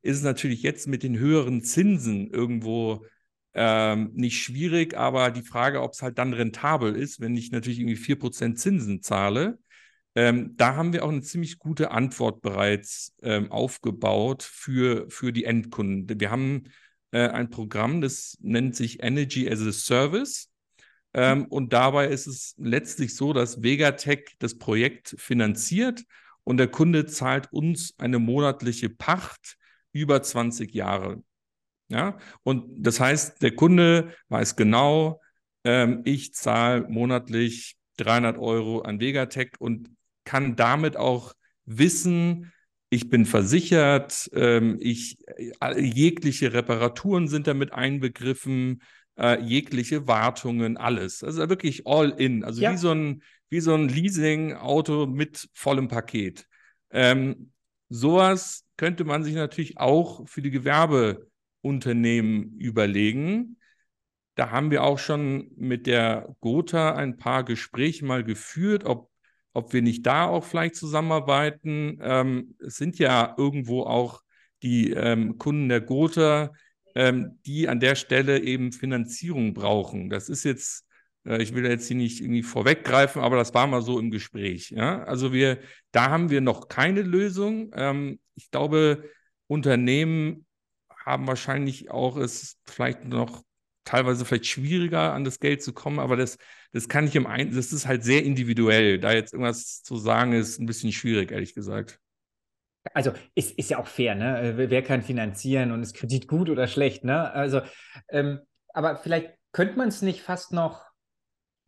ist es natürlich jetzt mit den höheren Zinsen irgendwo ähm, nicht schwierig, aber die Frage, ob es halt dann rentabel ist, wenn ich natürlich irgendwie 4% Zinsen zahle, ähm, da haben wir auch eine ziemlich gute Antwort bereits ähm, aufgebaut für, für die Endkunden. Wir haben äh, ein Programm, das nennt sich Energy as a Service. Ähm, und dabei ist es letztlich so, dass Vegatech das Projekt finanziert und der Kunde zahlt uns eine monatliche Pacht über 20 Jahre. Ja, und das heißt, der Kunde weiß genau, ähm, ich zahle monatlich 300 Euro an Vegatech und kann damit auch wissen, ich bin versichert, ähm, ich, äh, jegliche Reparaturen sind damit einbegriffen, äh, jegliche Wartungen, alles. Also wirklich all in. Also ja. wie so ein, wie so ein Leasing-Auto mit vollem Paket. Ähm, sowas könnte man sich natürlich auch für die Gewerbeunternehmen überlegen. Da haben wir auch schon mit der Gotha ein paar Gespräche mal geführt, ob, ob wir nicht da auch vielleicht zusammenarbeiten. Ähm, es sind ja irgendwo auch die ähm, Kunden der Gotha, ähm, die an der Stelle eben Finanzierung brauchen. Das ist jetzt, äh, ich will jetzt hier nicht irgendwie vorweggreifen, aber das war mal so im Gespräch. Ja? Also wir, da haben wir noch keine Lösung. Ähm, ich glaube, Unternehmen haben wahrscheinlich auch es vielleicht noch teilweise vielleicht schwieriger an das Geld zu kommen, aber das, das kann ich im Ein das ist halt sehr individuell. Da jetzt irgendwas zu sagen, ist ein bisschen schwierig, ehrlich gesagt also ist, ist ja auch fair, ne? Äh, wer kann finanzieren und ist Kredit gut oder schlecht, ne? Also, ähm, aber vielleicht könnte man es nicht fast noch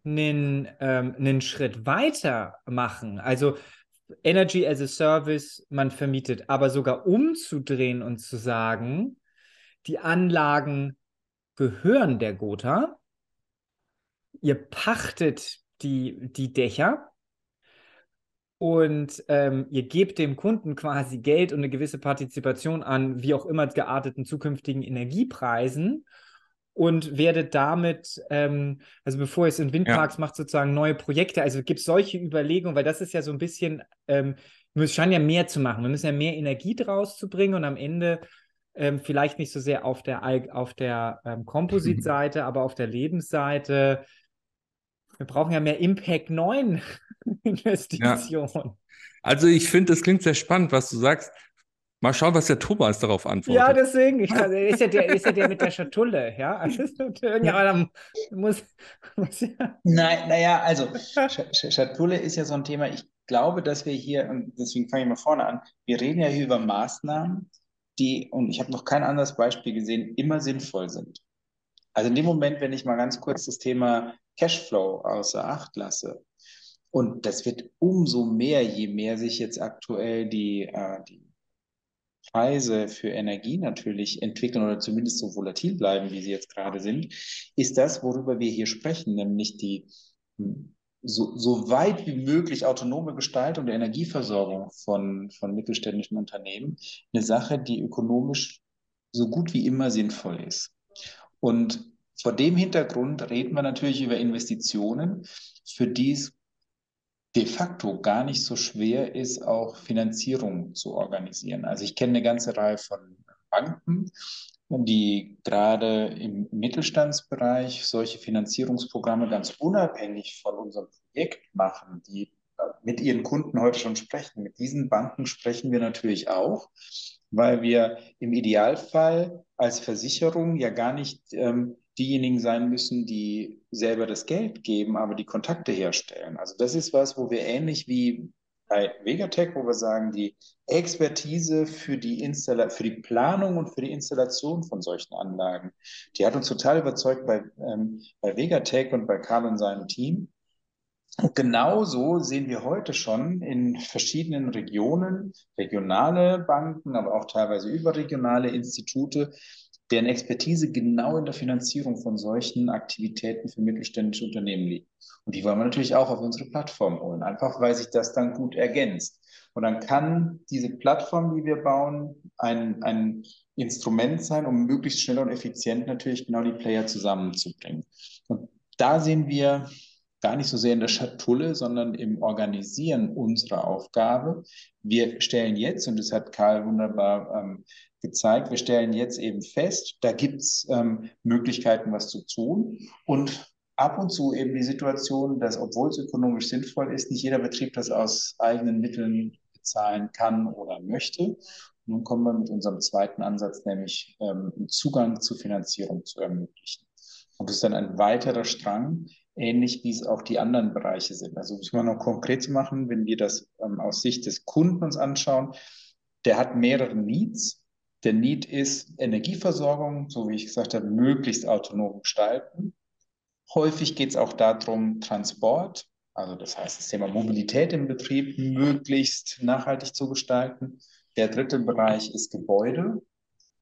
einen, ähm, einen Schritt weiter machen. Also Energy as a Service, man vermietet, aber sogar umzudrehen und zu sagen, die Anlagen gehören der Gotha, ihr pachtet die, die Dächer und ähm, ihr gebt dem Kunden quasi Geld und eine gewisse Partizipation an wie auch immer gearteten zukünftigen Energiepreisen und werdet damit, ähm, also bevor ihr es in Windparks ja. macht, sozusagen neue Projekte. Also gibt es solche Überlegungen, weil das ist ja so ein bisschen, ähm, wir scheinen ja mehr zu machen. Wir müssen ja mehr Energie draus zu bringen und am Ende ähm, vielleicht nicht so sehr auf der, auf der ähm, Composite-Seite, aber auf der Lebensseite. Wir brauchen ja mehr Impact 9 Investitionen. Ja. Also ich finde, es klingt sehr spannend, was du sagst. Mal schauen, was der Thomas darauf antwortet. Ja, deswegen. Ich, also, ist, ja der, ist ja der mit der Schatulle, ja? Also, irgendjemand muss, muss ja. Nein, naja, also Schatulle ist ja so ein Thema. Ich glaube, dass wir hier, und deswegen fange ich mal vorne an, wir reden ja hier über Maßnahmen, die, und ich habe noch kein anderes Beispiel gesehen, immer sinnvoll sind. Also in dem Moment, wenn ich mal ganz kurz das Thema Cashflow außer Acht lasse, und das wird umso mehr, je mehr sich jetzt aktuell die, äh, die Preise für Energie natürlich entwickeln oder zumindest so volatil bleiben, wie sie jetzt gerade sind, ist das, worüber wir hier sprechen, nämlich die hm, so, so weit wie möglich autonome Gestaltung der Energieversorgung von, von mittelständischen Unternehmen eine Sache, die ökonomisch so gut wie immer sinnvoll ist. Und vor dem Hintergrund reden wir natürlich über Investitionen, für die es de facto gar nicht so schwer ist, auch Finanzierung zu organisieren. Also ich kenne eine ganze Reihe von Banken, die gerade im Mittelstandsbereich solche Finanzierungsprogramme ganz unabhängig von unserem Projekt machen, die mit ihren Kunden heute schon sprechen. Mit diesen Banken sprechen wir natürlich auch, weil wir im Idealfall als Versicherung ja gar nicht ähm, diejenigen sein müssen, die selber das Geld geben, aber die Kontakte herstellen. Also das ist was, wo wir ähnlich wie bei Vegatech, wo wir sagen, die Expertise für die, Installa für die Planung und für die Installation von solchen Anlagen, die hat uns total überzeugt bei, ähm, bei Vegatech und bei Karl und seinem Team. Und genauso sehen wir heute schon in verschiedenen Regionen, regionale Banken, aber auch teilweise überregionale Institute, deren Expertise genau in der Finanzierung von solchen Aktivitäten für mittelständische Unternehmen liegt. Und die wollen wir natürlich auch auf unsere Plattform holen, einfach weil sich das dann gut ergänzt. Und dann kann diese Plattform, die wir bauen, ein, ein Instrument sein, um möglichst schnell und effizient natürlich genau die Player zusammenzubringen. Und da sehen wir gar nicht so sehr in der Schatulle, sondern im Organisieren unserer Aufgabe. Wir stellen jetzt, und das hat Karl wunderbar ähm, gezeigt. Wir stellen jetzt eben fest, da gibt es ähm, Möglichkeiten, was zu tun. Und ab und zu eben die Situation, dass, obwohl es ökonomisch sinnvoll ist, nicht jeder Betrieb das aus eigenen Mitteln bezahlen kann oder möchte. Nun kommen wir mit unserem zweiten Ansatz, nämlich ähm, Zugang zu Finanzierung zu ermöglichen. Und das ist dann ein weiterer Strang, ähnlich wie es auch die anderen Bereiche sind. Also um es mal noch konkret zu machen, wenn wir das ähm, aus Sicht des Kunden uns anschauen, der hat mehrere Needs der Need ist Energieversorgung, so wie ich gesagt habe, möglichst autonom gestalten. Häufig geht es auch darum, Transport, also das heißt das Thema Mobilität im Betrieb möglichst nachhaltig zu gestalten. Der dritte Bereich ist Gebäude.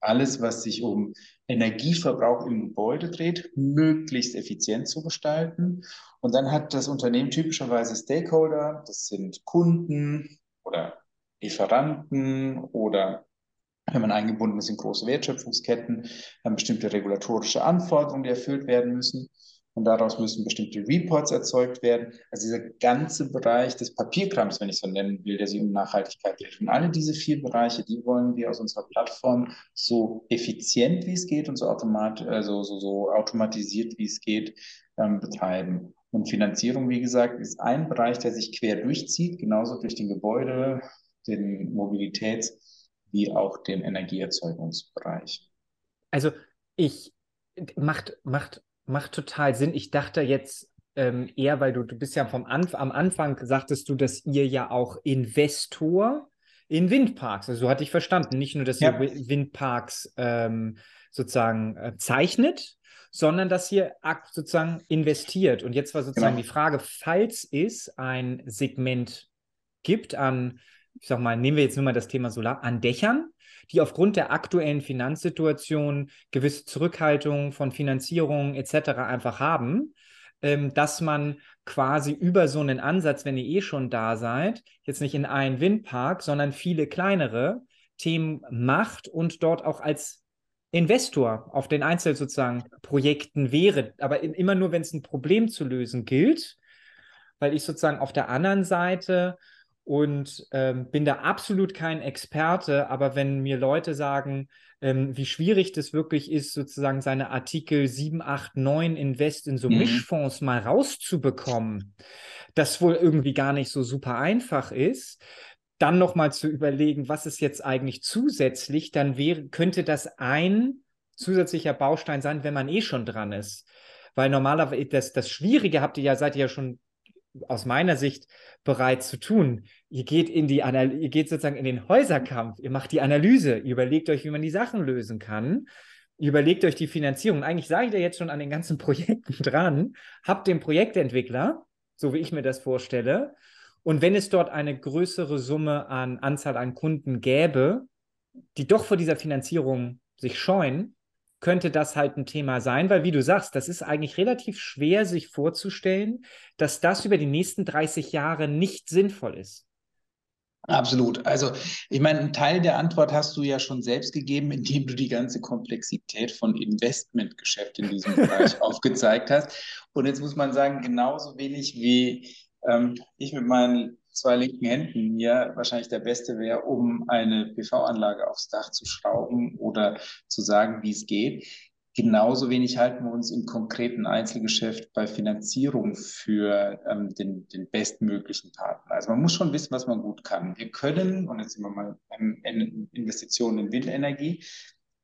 Alles, was sich um Energieverbrauch im Gebäude dreht, möglichst effizient zu gestalten. Und dann hat das Unternehmen typischerweise Stakeholder, das sind Kunden oder Lieferanten oder wenn man eingebunden ist in große Wertschöpfungsketten, haben bestimmte regulatorische Anforderungen, die erfüllt werden müssen. Und daraus müssen bestimmte Reports erzeugt werden. Also dieser ganze Bereich des Papierkrams, wenn ich so nennen will, der sich um Nachhaltigkeit dreht. Und alle diese vier Bereiche, die wollen wir aus unserer Plattform so effizient wie es geht und so, automat also so, so automatisiert wie es geht ähm, betreiben. Und Finanzierung, wie gesagt, ist ein Bereich, der sich quer durchzieht, genauso durch den Gebäude, den Mobilitäts- wie auch den Energieerzeugungsbereich. Also ich macht, macht, macht total Sinn. Ich dachte jetzt ähm, eher, weil du, du bist ja vom Anf am Anfang sagtest du, dass ihr ja auch Investor in Windparks, also so hatte ich verstanden, nicht nur, dass ja. ihr Windparks ähm, sozusagen äh, zeichnet, sondern dass ihr sozusagen investiert. Und jetzt war sozusagen genau. die Frage, falls es ein Segment gibt an ich sag mal, nehmen wir jetzt nur mal das Thema Solar, an Dächern, die aufgrund der aktuellen Finanzsituation gewisse Zurückhaltung von Finanzierung etc. einfach haben, ähm, dass man quasi über so einen Ansatz, wenn ihr eh schon da seid, jetzt nicht in einen Windpark, sondern viele kleinere Themen macht und dort auch als Investor auf den Einzel sozusagen Projekten wäre, aber immer nur, wenn es ein Problem zu lösen gilt, weil ich sozusagen auf der anderen Seite und ähm, bin da absolut kein Experte, aber wenn mir Leute sagen, ähm, wie schwierig das wirklich ist, sozusagen seine Artikel 7, 8, 9 Invest in so mhm. Mischfonds mal rauszubekommen, das wohl irgendwie gar nicht so super einfach ist, dann nochmal zu überlegen, was ist jetzt eigentlich zusätzlich, dann wäre, könnte das ein zusätzlicher Baustein sein, wenn man eh schon dran ist. Weil normalerweise das, das Schwierige habt ihr ja, seid ihr ja schon aus meiner Sicht bereit zu tun. Ihr geht in die Anal ihr geht sozusagen in den Häuserkampf, ihr macht die Analyse, ihr überlegt euch, wie man die Sachen lösen kann. Ihr überlegt euch die Finanzierung. Eigentlich seid ihr jetzt schon an den ganzen Projekten dran, habt den Projektentwickler, so wie ich mir das vorstelle. Und wenn es dort eine größere Summe an Anzahl an Kunden gäbe, die doch vor dieser Finanzierung sich scheuen, könnte das halt ein Thema sein, weil wie du sagst, das ist eigentlich relativ schwer sich vorzustellen, dass das über die nächsten 30 Jahre nicht sinnvoll ist. Absolut. Also ich meine, einen Teil der Antwort hast du ja schon selbst gegeben, indem du die ganze Komplexität von Investmentgeschäft in diesem Bereich aufgezeigt hast. Und jetzt muss man sagen, genauso wenig wie ähm, ich mit meinen zwei linken Händen mir wahrscheinlich der beste wäre, um eine PV-Anlage aufs Dach zu schrauben oder zu sagen, wie es geht. Genauso wenig halten wir uns im konkreten Einzelgeschäft bei Finanzierung für ähm, den, den bestmöglichen Partner. Also man muss schon wissen, was man gut kann. Wir können, und jetzt sind wir mal in Investitionen in Windenergie,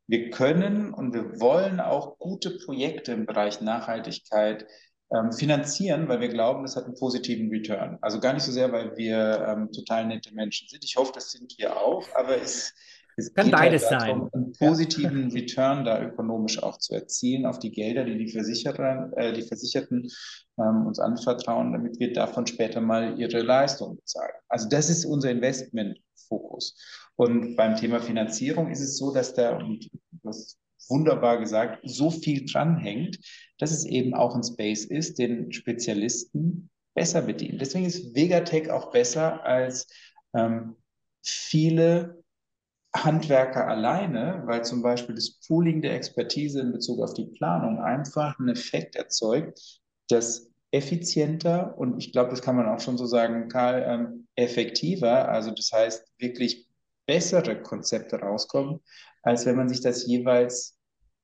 wir können und wir wollen auch gute Projekte im Bereich Nachhaltigkeit ähm, finanzieren, weil wir glauben, das hat einen positiven Return. Also gar nicht so sehr, weil wir ähm, total nette Menschen sind. Ich hoffe, das sind wir auch, aber es, es kann beides halt darum, sein. einen positiven ja. Return da ökonomisch auch zu erzielen auf die Gelder, die die, Versicherer, äh, die Versicherten ähm, uns anvertrauen, damit wir davon später mal ihre Leistung bezahlen. Also das ist unser Investmentfokus. Und beim Thema Finanzierung ist es so, dass da, und das wunderbar gesagt, so viel dranhängt, dass es eben auch ein Space ist, den Spezialisten besser bedient. Deswegen ist Vegatech auch besser als ähm, viele Handwerker alleine, weil zum Beispiel das Pooling der Expertise in Bezug auf die Planung einfach einen Effekt erzeugt, das effizienter und ich glaube, das kann man auch schon so sagen, Karl, ähm, effektiver, also das heißt wirklich bessere Konzepte rauskommen, als wenn man sich das jeweils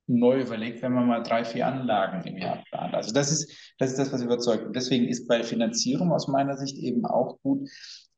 neu überlegt, wenn man mal drei, vier Anlagen im Jahr plant. Also das ist, das ist das, was überzeugt. Und deswegen ist bei Finanzierung aus meiner Sicht eben auch gut,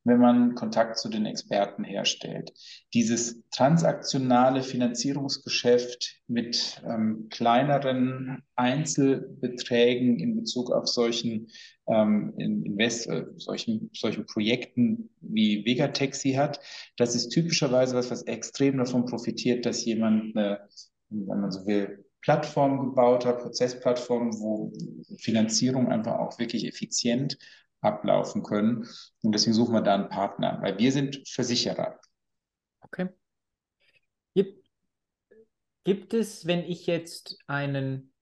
wenn man Kontakt zu den Experten herstellt. Dieses transaktionale Finanzierungsgeschäft mit ähm, kleineren Einzelbeträgen in Bezug auf solchen ähm, Invest, äh, solchen, solchen Projekten wie Vegataxi hat, das ist typischerweise was, was extrem davon profitiert, dass jemand eine wenn man so will, Plattform gebaut hat, Prozessplattformen, wo Finanzierung einfach auch wirklich effizient ablaufen können. Und deswegen suchen wir da einen Partner, weil wir sind Versicherer. Okay. Gibt, gibt es, wenn ich jetzt einen,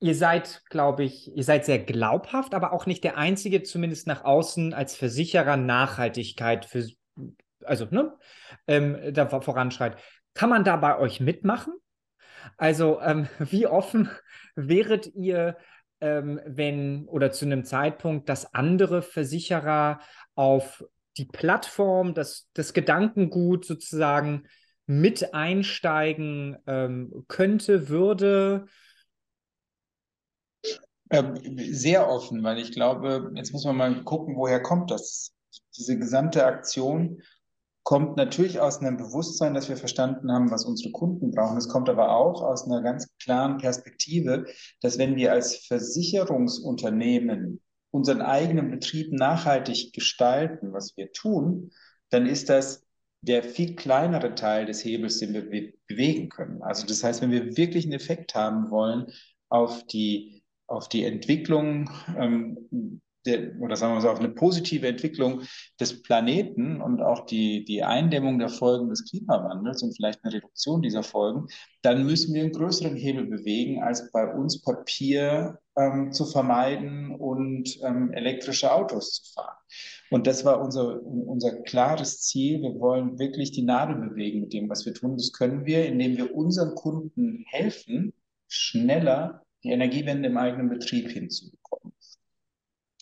ihr seid, glaube ich, ihr seid sehr glaubhaft, aber auch nicht der einzige, zumindest nach außen als Versicherer Nachhaltigkeit für, also, ne, ähm, da voranschreit. Kann man da bei euch mitmachen? Also, ähm, wie offen wäret ihr, ähm, wenn oder zu einem Zeitpunkt, dass andere Versicherer auf die Plattform, das, das Gedankengut sozusagen mit einsteigen ähm, könnte, würde? Ähm, sehr offen, weil ich glaube, jetzt muss man mal gucken, woher kommt das? Diese gesamte Aktion kommt natürlich aus einem Bewusstsein, dass wir verstanden haben, was unsere Kunden brauchen. Es kommt aber auch aus einer ganz klaren Perspektive, dass wenn wir als Versicherungsunternehmen unseren eigenen Betrieb nachhaltig gestalten, was wir tun, dann ist das der viel kleinere Teil des Hebels, den wir bewegen können. Also das heißt, wenn wir wirklich einen Effekt haben wollen auf die, auf die Entwicklung ähm, der, oder sagen wir so, auf eine positive Entwicklung des Planeten und auch die, die Eindämmung der Folgen des Klimawandels und vielleicht eine Reduktion dieser Folgen, dann müssen wir einen größeren Hebel bewegen, als bei uns Papier ähm, zu vermeiden und ähm, elektrische Autos zu fahren. Und das war unser, unser klares Ziel. Wir wollen wirklich die Nadel bewegen mit dem, was wir tun. Das können wir, indem wir unseren Kunden helfen, schneller die Energiewende im eigenen Betrieb hinzubekommen.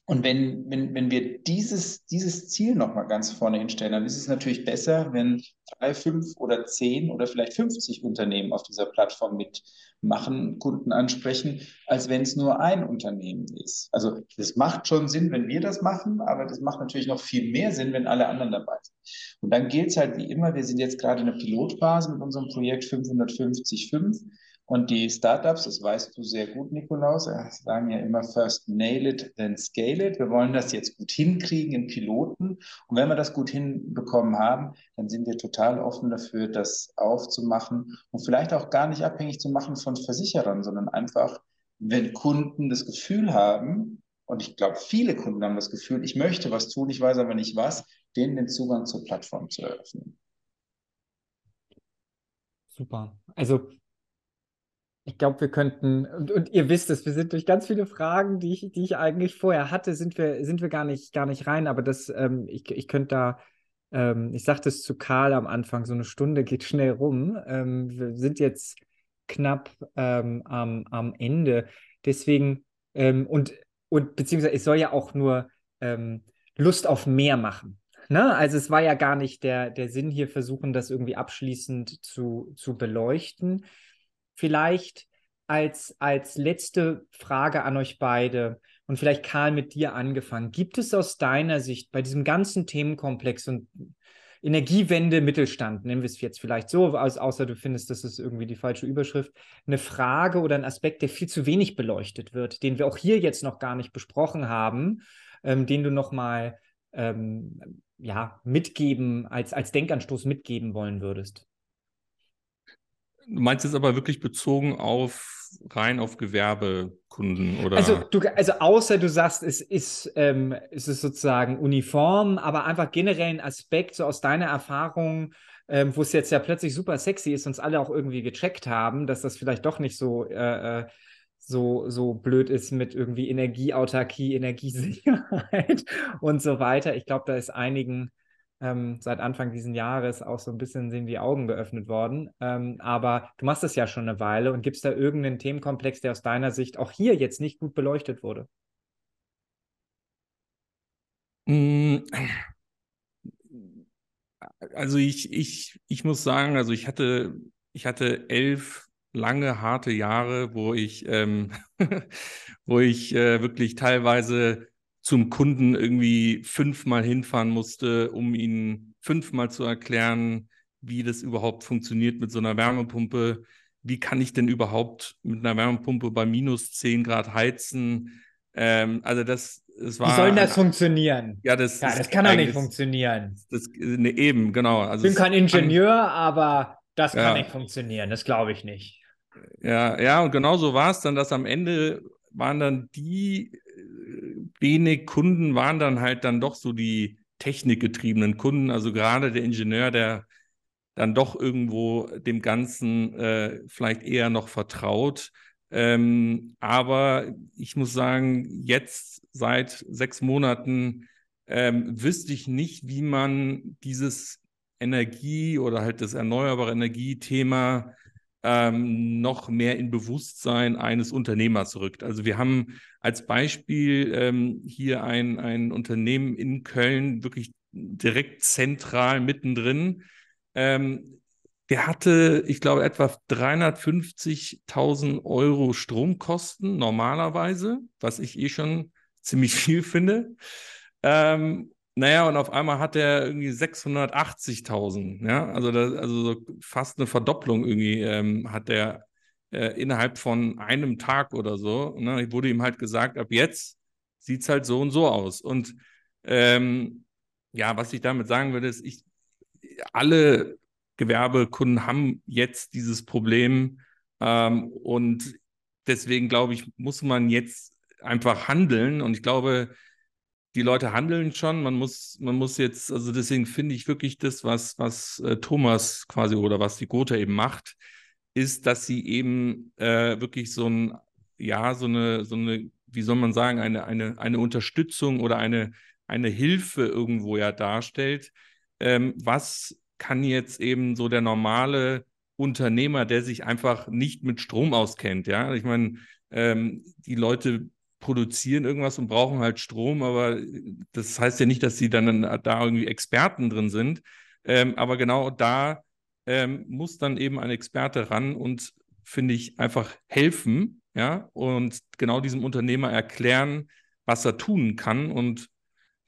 Und wenn, wenn, wenn wir dieses, dieses Ziel nochmal ganz vorne hinstellen, dann ist es natürlich besser, wenn drei, fünf oder zehn oder vielleicht 50 Unternehmen auf dieser Plattform mitmachen, Kunden ansprechen, als wenn es nur ein Unternehmen ist. Also das macht schon Sinn, wenn wir das machen, aber das macht natürlich noch viel mehr Sinn, wenn alle anderen dabei sind. Und dann gilt es halt wie immer, wir sind jetzt gerade in der Pilotphase mit unserem Projekt 550.5 und die Startups, das weißt du sehr gut, Nikolaus, sagen ja immer first nail it, then scale it. Wir wollen das jetzt gut hinkriegen in Piloten. Und wenn wir das gut hinbekommen haben, dann sind wir total offen dafür, das aufzumachen und vielleicht auch gar nicht abhängig zu machen von Versicherern, sondern einfach, wenn Kunden das Gefühl haben, und ich glaube, viele Kunden haben das Gefühl, ich möchte was tun, ich weiß aber nicht was, denen den Zugang zur Plattform zu eröffnen. Super. Also ich glaube, wir könnten, und, und, ihr wisst es, wir sind durch ganz viele Fragen, die ich, die ich eigentlich vorher hatte, sind wir, sind wir gar nicht, gar nicht rein, aber das, ähm, ich, ich könnte da, ähm, ich sagte es zu Karl am Anfang, so eine Stunde geht schnell rum. Ähm, wir sind jetzt knapp ähm, am, am Ende. Deswegen, ähm, und, und beziehungsweise es soll ja auch nur ähm, Lust auf mehr machen. Ne? Also es war ja gar nicht der, der Sinn hier, versuchen, das irgendwie abschließend zu, zu beleuchten vielleicht als, als letzte Frage an euch beide und vielleicht Karl mit dir angefangen. Gibt es aus deiner Sicht bei diesem ganzen Themenkomplex und Energiewende Mittelstand, nennen wir es jetzt vielleicht so, außer du findest, das ist irgendwie die falsche Überschrift, eine Frage oder ein Aspekt, der viel zu wenig beleuchtet wird, den wir auch hier jetzt noch gar nicht besprochen haben, ähm, den du nochmal ähm, ja, mitgeben, als, als Denkanstoß mitgeben wollen würdest? Du meinst jetzt aber wirklich bezogen auf rein auf Gewerbekunden oder? Also, du, also außer du sagst, es ist, ähm, es ist sozusagen uniform, aber einfach generell ein Aspekt, so aus deiner Erfahrung, ähm, wo es jetzt ja plötzlich super sexy ist, uns alle auch irgendwie gecheckt haben, dass das vielleicht doch nicht so, äh, äh so, so blöd ist mit irgendwie Energieautarkie, Energiesicherheit und so weiter. Ich glaube, da ist einigen ähm, seit Anfang dieses Jahres auch so ein bisschen sind die Augen geöffnet worden. Ähm, aber du machst es ja schon eine Weile und gibt es da irgendeinen Themenkomplex, der aus deiner Sicht auch hier jetzt nicht gut beleuchtet wurde? Mm. Also ich, ich, ich muss sagen, also ich hatte, ich hatte elf lange, harte Jahre, wo ich, ähm, wo ich äh, wirklich teilweise zum Kunden irgendwie fünfmal hinfahren musste, um ihnen fünfmal zu erklären, wie das überhaupt funktioniert mit so einer Wärmepumpe. Wie kann ich denn überhaupt mit einer Wärmepumpe bei minus 10 Grad heizen? Ähm, also das, das war. Wie soll denn das funktionieren? Ja, das, ja, das kann doch nicht funktionieren. Das, ne, eben, genau. Also ich bin kein Ingenieur, kann, aber das kann ja. nicht funktionieren. Das glaube ich nicht. Ja, ja, und genau so war es dann, dass am Ende waren dann die wenig Kunden waren dann halt dann doch so die technikgetriebenen Kunden, also gerade der Ingenieur, der dann doch irgendwo dem Ganzen äh, vielleicht eher noch vertraut. Ähm, aber ich muss sagen, jetzt seit sechs Monaten ähm, wüsste ich nicht, wie man dieses Energie oder halt das erneuerbare Energiethema ähm, noch mehr in Bewusstsein eines Unternehmers rückt. Also wir haben als Beispiel ähm, hier ein, ein Unternehmen in Köln, wirklich direkt zentral mittendrin. Ähm, der hatte, ich glaube, etwa 350.000 Euro Stromkosten normalerweise, was ich eh schon ziemlich viel finde. Ähm, naja, und auf einmal hat er irgendwie 680.000, ja, also, das, also so fast eine Verdopplung irgendwie ähm, hat er äh, innerhalb von einem Tag oder so. Ne? Wurde ihm halt gesagt, ab jetzt sieht es halt so und so aus. Und ähm, ja, was ich damit sagen würde, ist, ich, alle Gewerbekunden haben jetzt dieses Problem ähm, und deswegen glaube ich, muss man jetzt einfach handeln und ich glaube, die Leute handeln schon. Man muss, man muss jetzt, also deswegen finde ich wirklich das, was, was äh, Thomas quasi oder was die Gotha eben macht, ist, dass sie eben äh, wirklich so ein, ja, so eine, so eine, wie soll man sagen, eine, eine, eine Unterstützung oder eine, eine Hilfe irgendwo ja darstellt. Ähm, was kann jetzt eben so der normale Unternehmer, der sich einfach nicht mit Strom auskennt, ja? Ich meine, ähm, die Leute produzieren irgendwas und brauchen halt Strom, aber das heißt ja nicht, dass sie dann da irgendwie Experten drin sind. Ähm, aber genau da ähm, muss dann eben ein Experte ran und finde ich einfach helfen, ja, und genau diesem Unternehmer erklären, was er tun kann. Und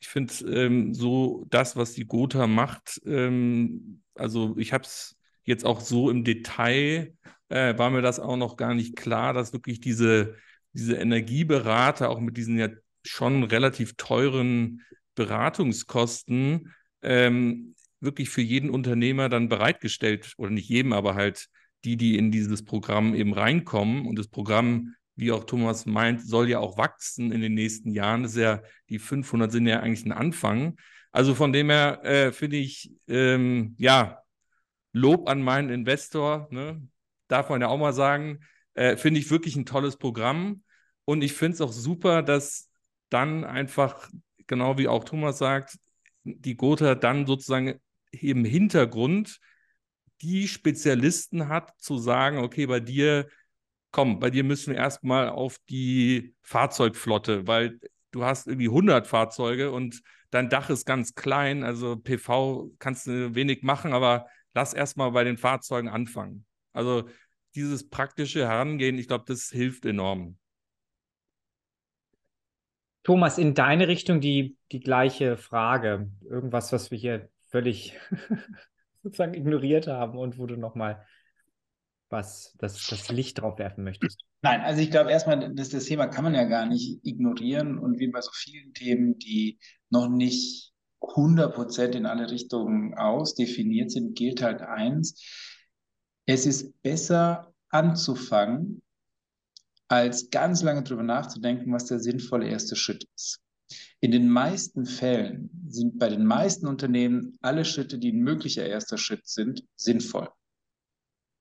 ich finde ähm, so das, was die Gotha macht, ähm, also ich habe es jetzt auch so im Detail, äh, war mir das auch noch gar nicht klar, dass wirklich diese, diese Energieberater auch mit diesen ja schon relativ teuren Beratungskosten ähm, wirklich für jeden Unternehmer dann bereitgestellt, oder nicht jedem, aber halt die, die in dieses Programm eben reinkommen. Und das Programm, wie auch Thomas meint, soll ja auch wachsen in den nächsten Jahren. Das ist ja, die 500 sind ja eigentlich ein Anfang. Also von dem her äh, finde ich, ähm, ja, Lob an meinen Investor, ne? darf man ja auch mal sagen, äh, finde ich wirklich ein tolles Programm. Und ich finde es auch super, dass dann einfach, genau wie auch Thomas sagt, die Gotha dann sozusagen im Hintergrund die Spezialisten hat, zu sagen, okay, bei dir, komm, bei dir müssen wir erstmal auf die Fahrzeugflotte, weil du hast irgendwie 100 Fahrzeuge und dein Dach ist ganz klein, also PV kannst du wenig machen, aber lass erstmal bei den Fahrzeugen anfangen. Also dieses praktische Herangehen, ich glaube, das hilft enorm. Thomas, in deine Richtung die, die gleiche Frage. Irgendwas, was wir hier völlig sozusagen ignoriert haben und wo du nochmal was das, das Licht drauf werfen möchtest. Nein, also ich glaube erstmal, das, das Thema kann man ja gar nicht ignorieren und wie bei so vielen Themen, die noch nicht 100% in alle Richtungen ausdefiniert sind, gilt halt eins, es ist besser anzufangen, als ganz lange darüber nachzudenken, was der sinnvolle erste Schritt ist. In den meisten Fällen sind bei den meisten Unternehmen alle Schritte, die ein möglicher erster Schritt sind, sinnvoll.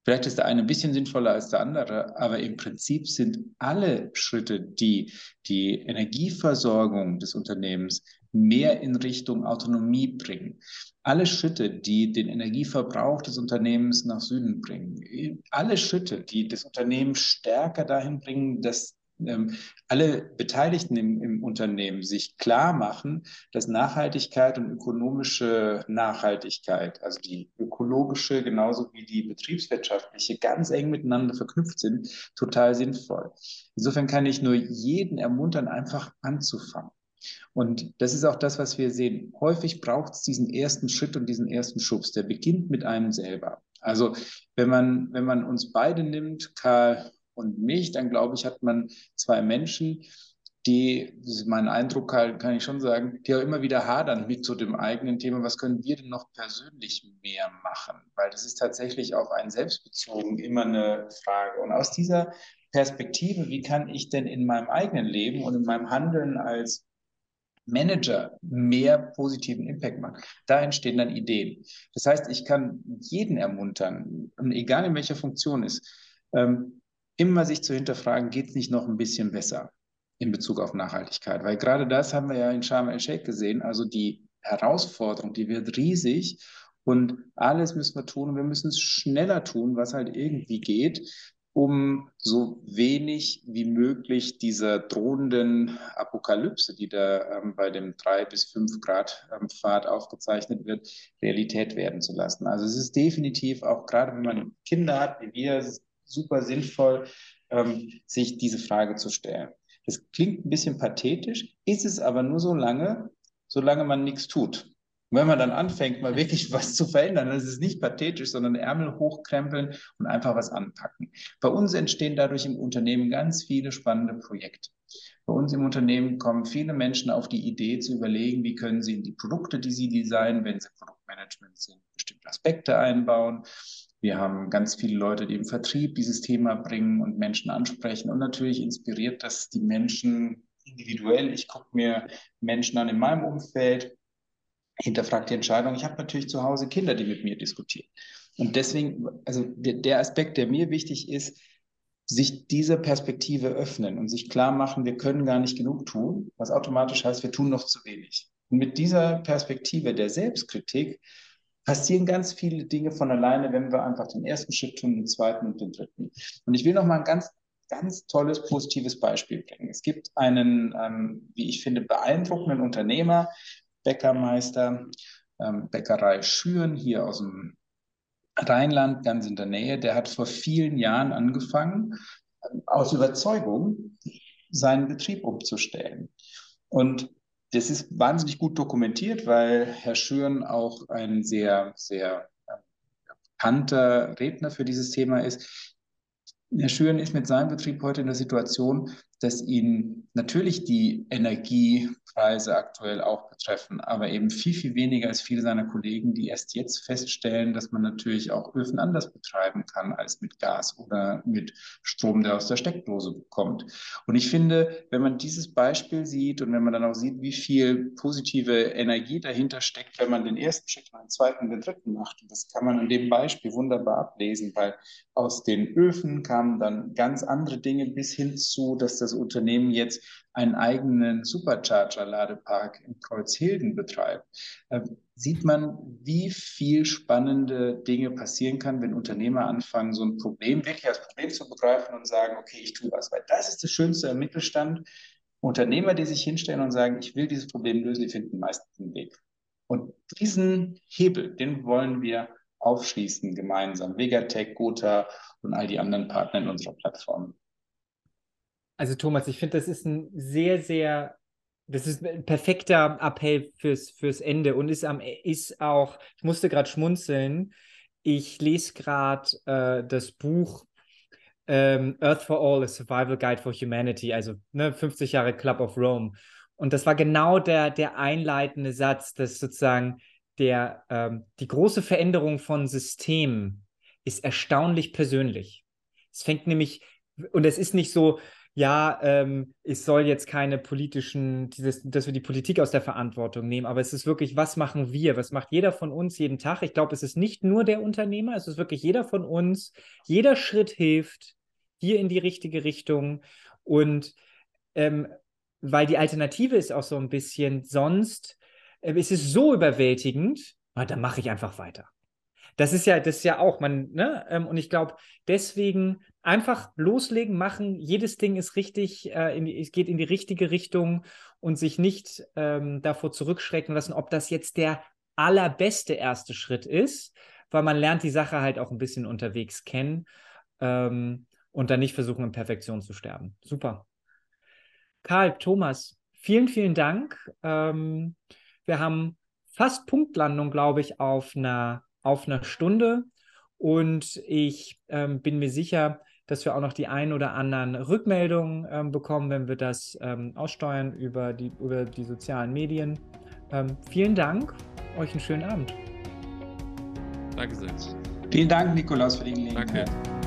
Vielleicht ist der eine ein bisschen sinnvoller als der andere, aber im Prinzip sind alle Schritte, die die Energieversorgung des Unternehmens mehr in Richtung Autonomie bringen, alle Schritte, die den Energieverbrauch des Unternehmens nach Süden bringen, alle Schritte, die das Unternehmen stärker dahin bringen, dass ähm, alle Beteiligten im, im, Unternehmen sich klar machen, dass Nachhaltigkeit und ökonomische Nachhaltigkeit, also die ökologische genauso wie die betriebswirtschaftliche, ganz eng miteinander verknüpft sind, total sinnvoll. Insofern kann ich nur jeden ermuntern, einfach anzufangen. Und das ist auch das, was wir sehen. Häufig braucht es diesen ersten Schritt und diesen ersten Schubs. Der beginnt mit einem selber. Also wenn man, wenn man uns beide nimmt, Karl und mich, dann glaube ich, hat man zwei Menschen, die, das ist mein Eindruck, kann ich schon sagen, die auch immer wieder hadern mit so dem eigenen Thema, was können wir denn noch persönlich mehr machen? Weil das ist tatsächlich auch ein selbstbezogen immer eine Frage. Und aus dieser Perspektive, wie kann ich denn in meinem eigenen Leben und in meinem Handeln als Manager mehr positiven Impact machen. Da entstehen dann Ideen. Das heißt, ich kann jeden ermuntern, egal in welcher Funktion ist, ähm, immer sich zu hinterfragen, geht es nicht noch ein bisschen besser in Bezug auf Nachhaltigkeit? Weil gerade das haben wir ja in Sharm el-Sheikh gesehen. Also die Herausforderung, die wird riesig und alles müssen wir tun und wir müssen es schneller tun, was halt irgendwie geht, um so wenig wie möglich dieser drohenden Apokalypse, die da ähm, bei dem drei bis fünf Grad ähm, Pfad aufgezeichnet wird, Realität werden zu lassen. Also es ist definitiv auch gerade, wenn man Kinder hat, wie wir, super sinnvoll, ähm, sich diese Frage zu stellen. Das klingt ein bisschen pathetisch, ist es aber nur so lange, solange man nichts tut. Und wenn man dann anfängt, mal wirklich was zu verändern, dann ist es nicht pathetisch, sondern Ärmel hochkrempeln und einfach was anpacken. Bei uns entstehen dadurch im Unternehmen ganz viele spannende Projekte. Bei uns im Unternehmen kommen viele Menschen auf die Idee zu überlegen, wie können sie in die Produkte, die sie designen, wenn sie Produktmanagement sind, bestimmte Aspekte einbauen. Wir haben ganz viele Leute, die im Vertrieb dieses Thema bringen und Menschen ansprechen. Und natürlich inspiriert das die Menschen individuell. Ich gucke mir Menschen an in meinem Umfeld, hinterfrage die Entscheidung. Ich habe natürlich zu Hause Kinder, die mit mir diskutieren. Und deswegen, also der, der Aspekt, der mir wichtig ist, sich dieser Perspektive öffnen und sich klar machen, wir können gar nicht genug tun, was automatisch heißt, wir tun noch zu wenig. Und mit dieser Perspektive der Selbstkritik passieren ganz viele Dinge von alleine, wenn wir einfach den ersten Schritt tun, den zweiten und den dritten. Und ich will noch mal ein ganz ganz tolles, positives Beispiel bringen. Es gibt einen, ähm, wie ich finde, beeindruckenden Unternehmer, Bäckermeister, ähm, Bäckerei Schüren hier aus dem Rheinland, ganz in der Nähe. Der hat vor vielen Jahren angefangen, aus Überzeugung seinen Betrieb umzustellen. Und das ist wahnsinnig gut dokumentiert, weil Herr Schüren auch ein sehr, sehr äh, bekannter Redner für dieses Thema ist. Herr Schüren ist mit seinem Betrieb heute in der Situation, dass ihn natürlich die Energiepreise aktuell auch betreffen, aber eben viel, viel weniger als viele seiner Kollegen, die erst jetzt feststellen, dass man natürlich auch Öfen anders betreiben kann als mit Gas oder mit Strom, der aus der Steckdose kommt. Und ich finde, wenn man dieses Beispiel sieht und wenn man dann auch sieht, wie viel positive Energie dahinter steckt, wenn man den ersten Schritt, den zweiten, den dritten macht, und das kann man an dem Beispiel wunderbar ablesen, weil aus den Öfen kamen dann ganz andere Dinge bis hin zu, dass das Unternehmen jetzt einen eigenen Supercharger-Ladepark in Kreuzhilden betreibt, äh, sieht man, wie viel spannende Dinge passieren kann, wenn Unternehmer anfangen, so ein Problem wirklich als Problem zu begreifen und sagen, okay, ich tue was. Weil das ist das Schönste im Mittelstand. Unternehmer, die sich hinstellen und sagen, ich will dieses Problem lösen, die finden meistens einen Weg. Und diesen Hebel, den wollen wir aufschließen gemeinsam. Vegatech, Gotha und all die anderen Partner in unserer Plattform. Also Thomas, ich finde, das ist ein sehr, sehr, das ist ein perfekter Appell fürs, fürs Ende und ist, am, ist auch, ich musste gerade schmunzeln, ich lese gerade äh, das Buch ähm, Earth for All, a Survival Guide for Humanity, also ne, 50 Jahre Club of Rome. Und das war genau der, der einleitende Satz, dass sozusagen der, ähm, die große Veränderung von Systemen ist erstaunlich persönlich. Es fängt nämlich, und es ist nicht so, ja, ähm, es soll jetzt keine politischen, dieses, dass wir die Politik aus der Verantwortung nehmen, aber es ist wirklich, was machen wir? Was macht jeder von uns jeden Tag? Ich glaube, es ist nicht nur der Unternehmer, es ist wirklich jeder von uns. Jeder Schritt hilft hier in die richtige Richtung. Und ähm, weil die Alternative ist auch so ein bisschen, sonst äh, ist es so überwältigend, na, dann mache ich einfach weiter. Das ist ja, das ist ja auch, man, ne? Ähm, und ich glaube, deswegen einfach loslegen, machen. Jedes Ding ist richtig, äh, in die, es geht in die richtige Richtung und sich nicht ähm, davor zurückschrecken lassen, ob das jetzt der allerbeste erste Schritt ist, weil man lernt die Sache halt auch ein bisschen unterwegs kennen ähm, und dann nicht versuchen, in Perfektion zu sterben. Super. Karl, Thomas, vielen, vielen Dank. Ähm, wir haben fast Punktlandung, glaube ich, auf einer auf einer Stunde. Und ich ähm, bin mir sicher, dass wir auch noch die ein oder anderen Rückmeldungen ähm, bekommen, wenn wir das ähm, aussteuern über die, über die sozialen Medien. Ähm, vielen Dank, euch einen schönen Abend. Danke sehr. Vielen Dank, Nikolaus, für die Gelegenheit. Danke.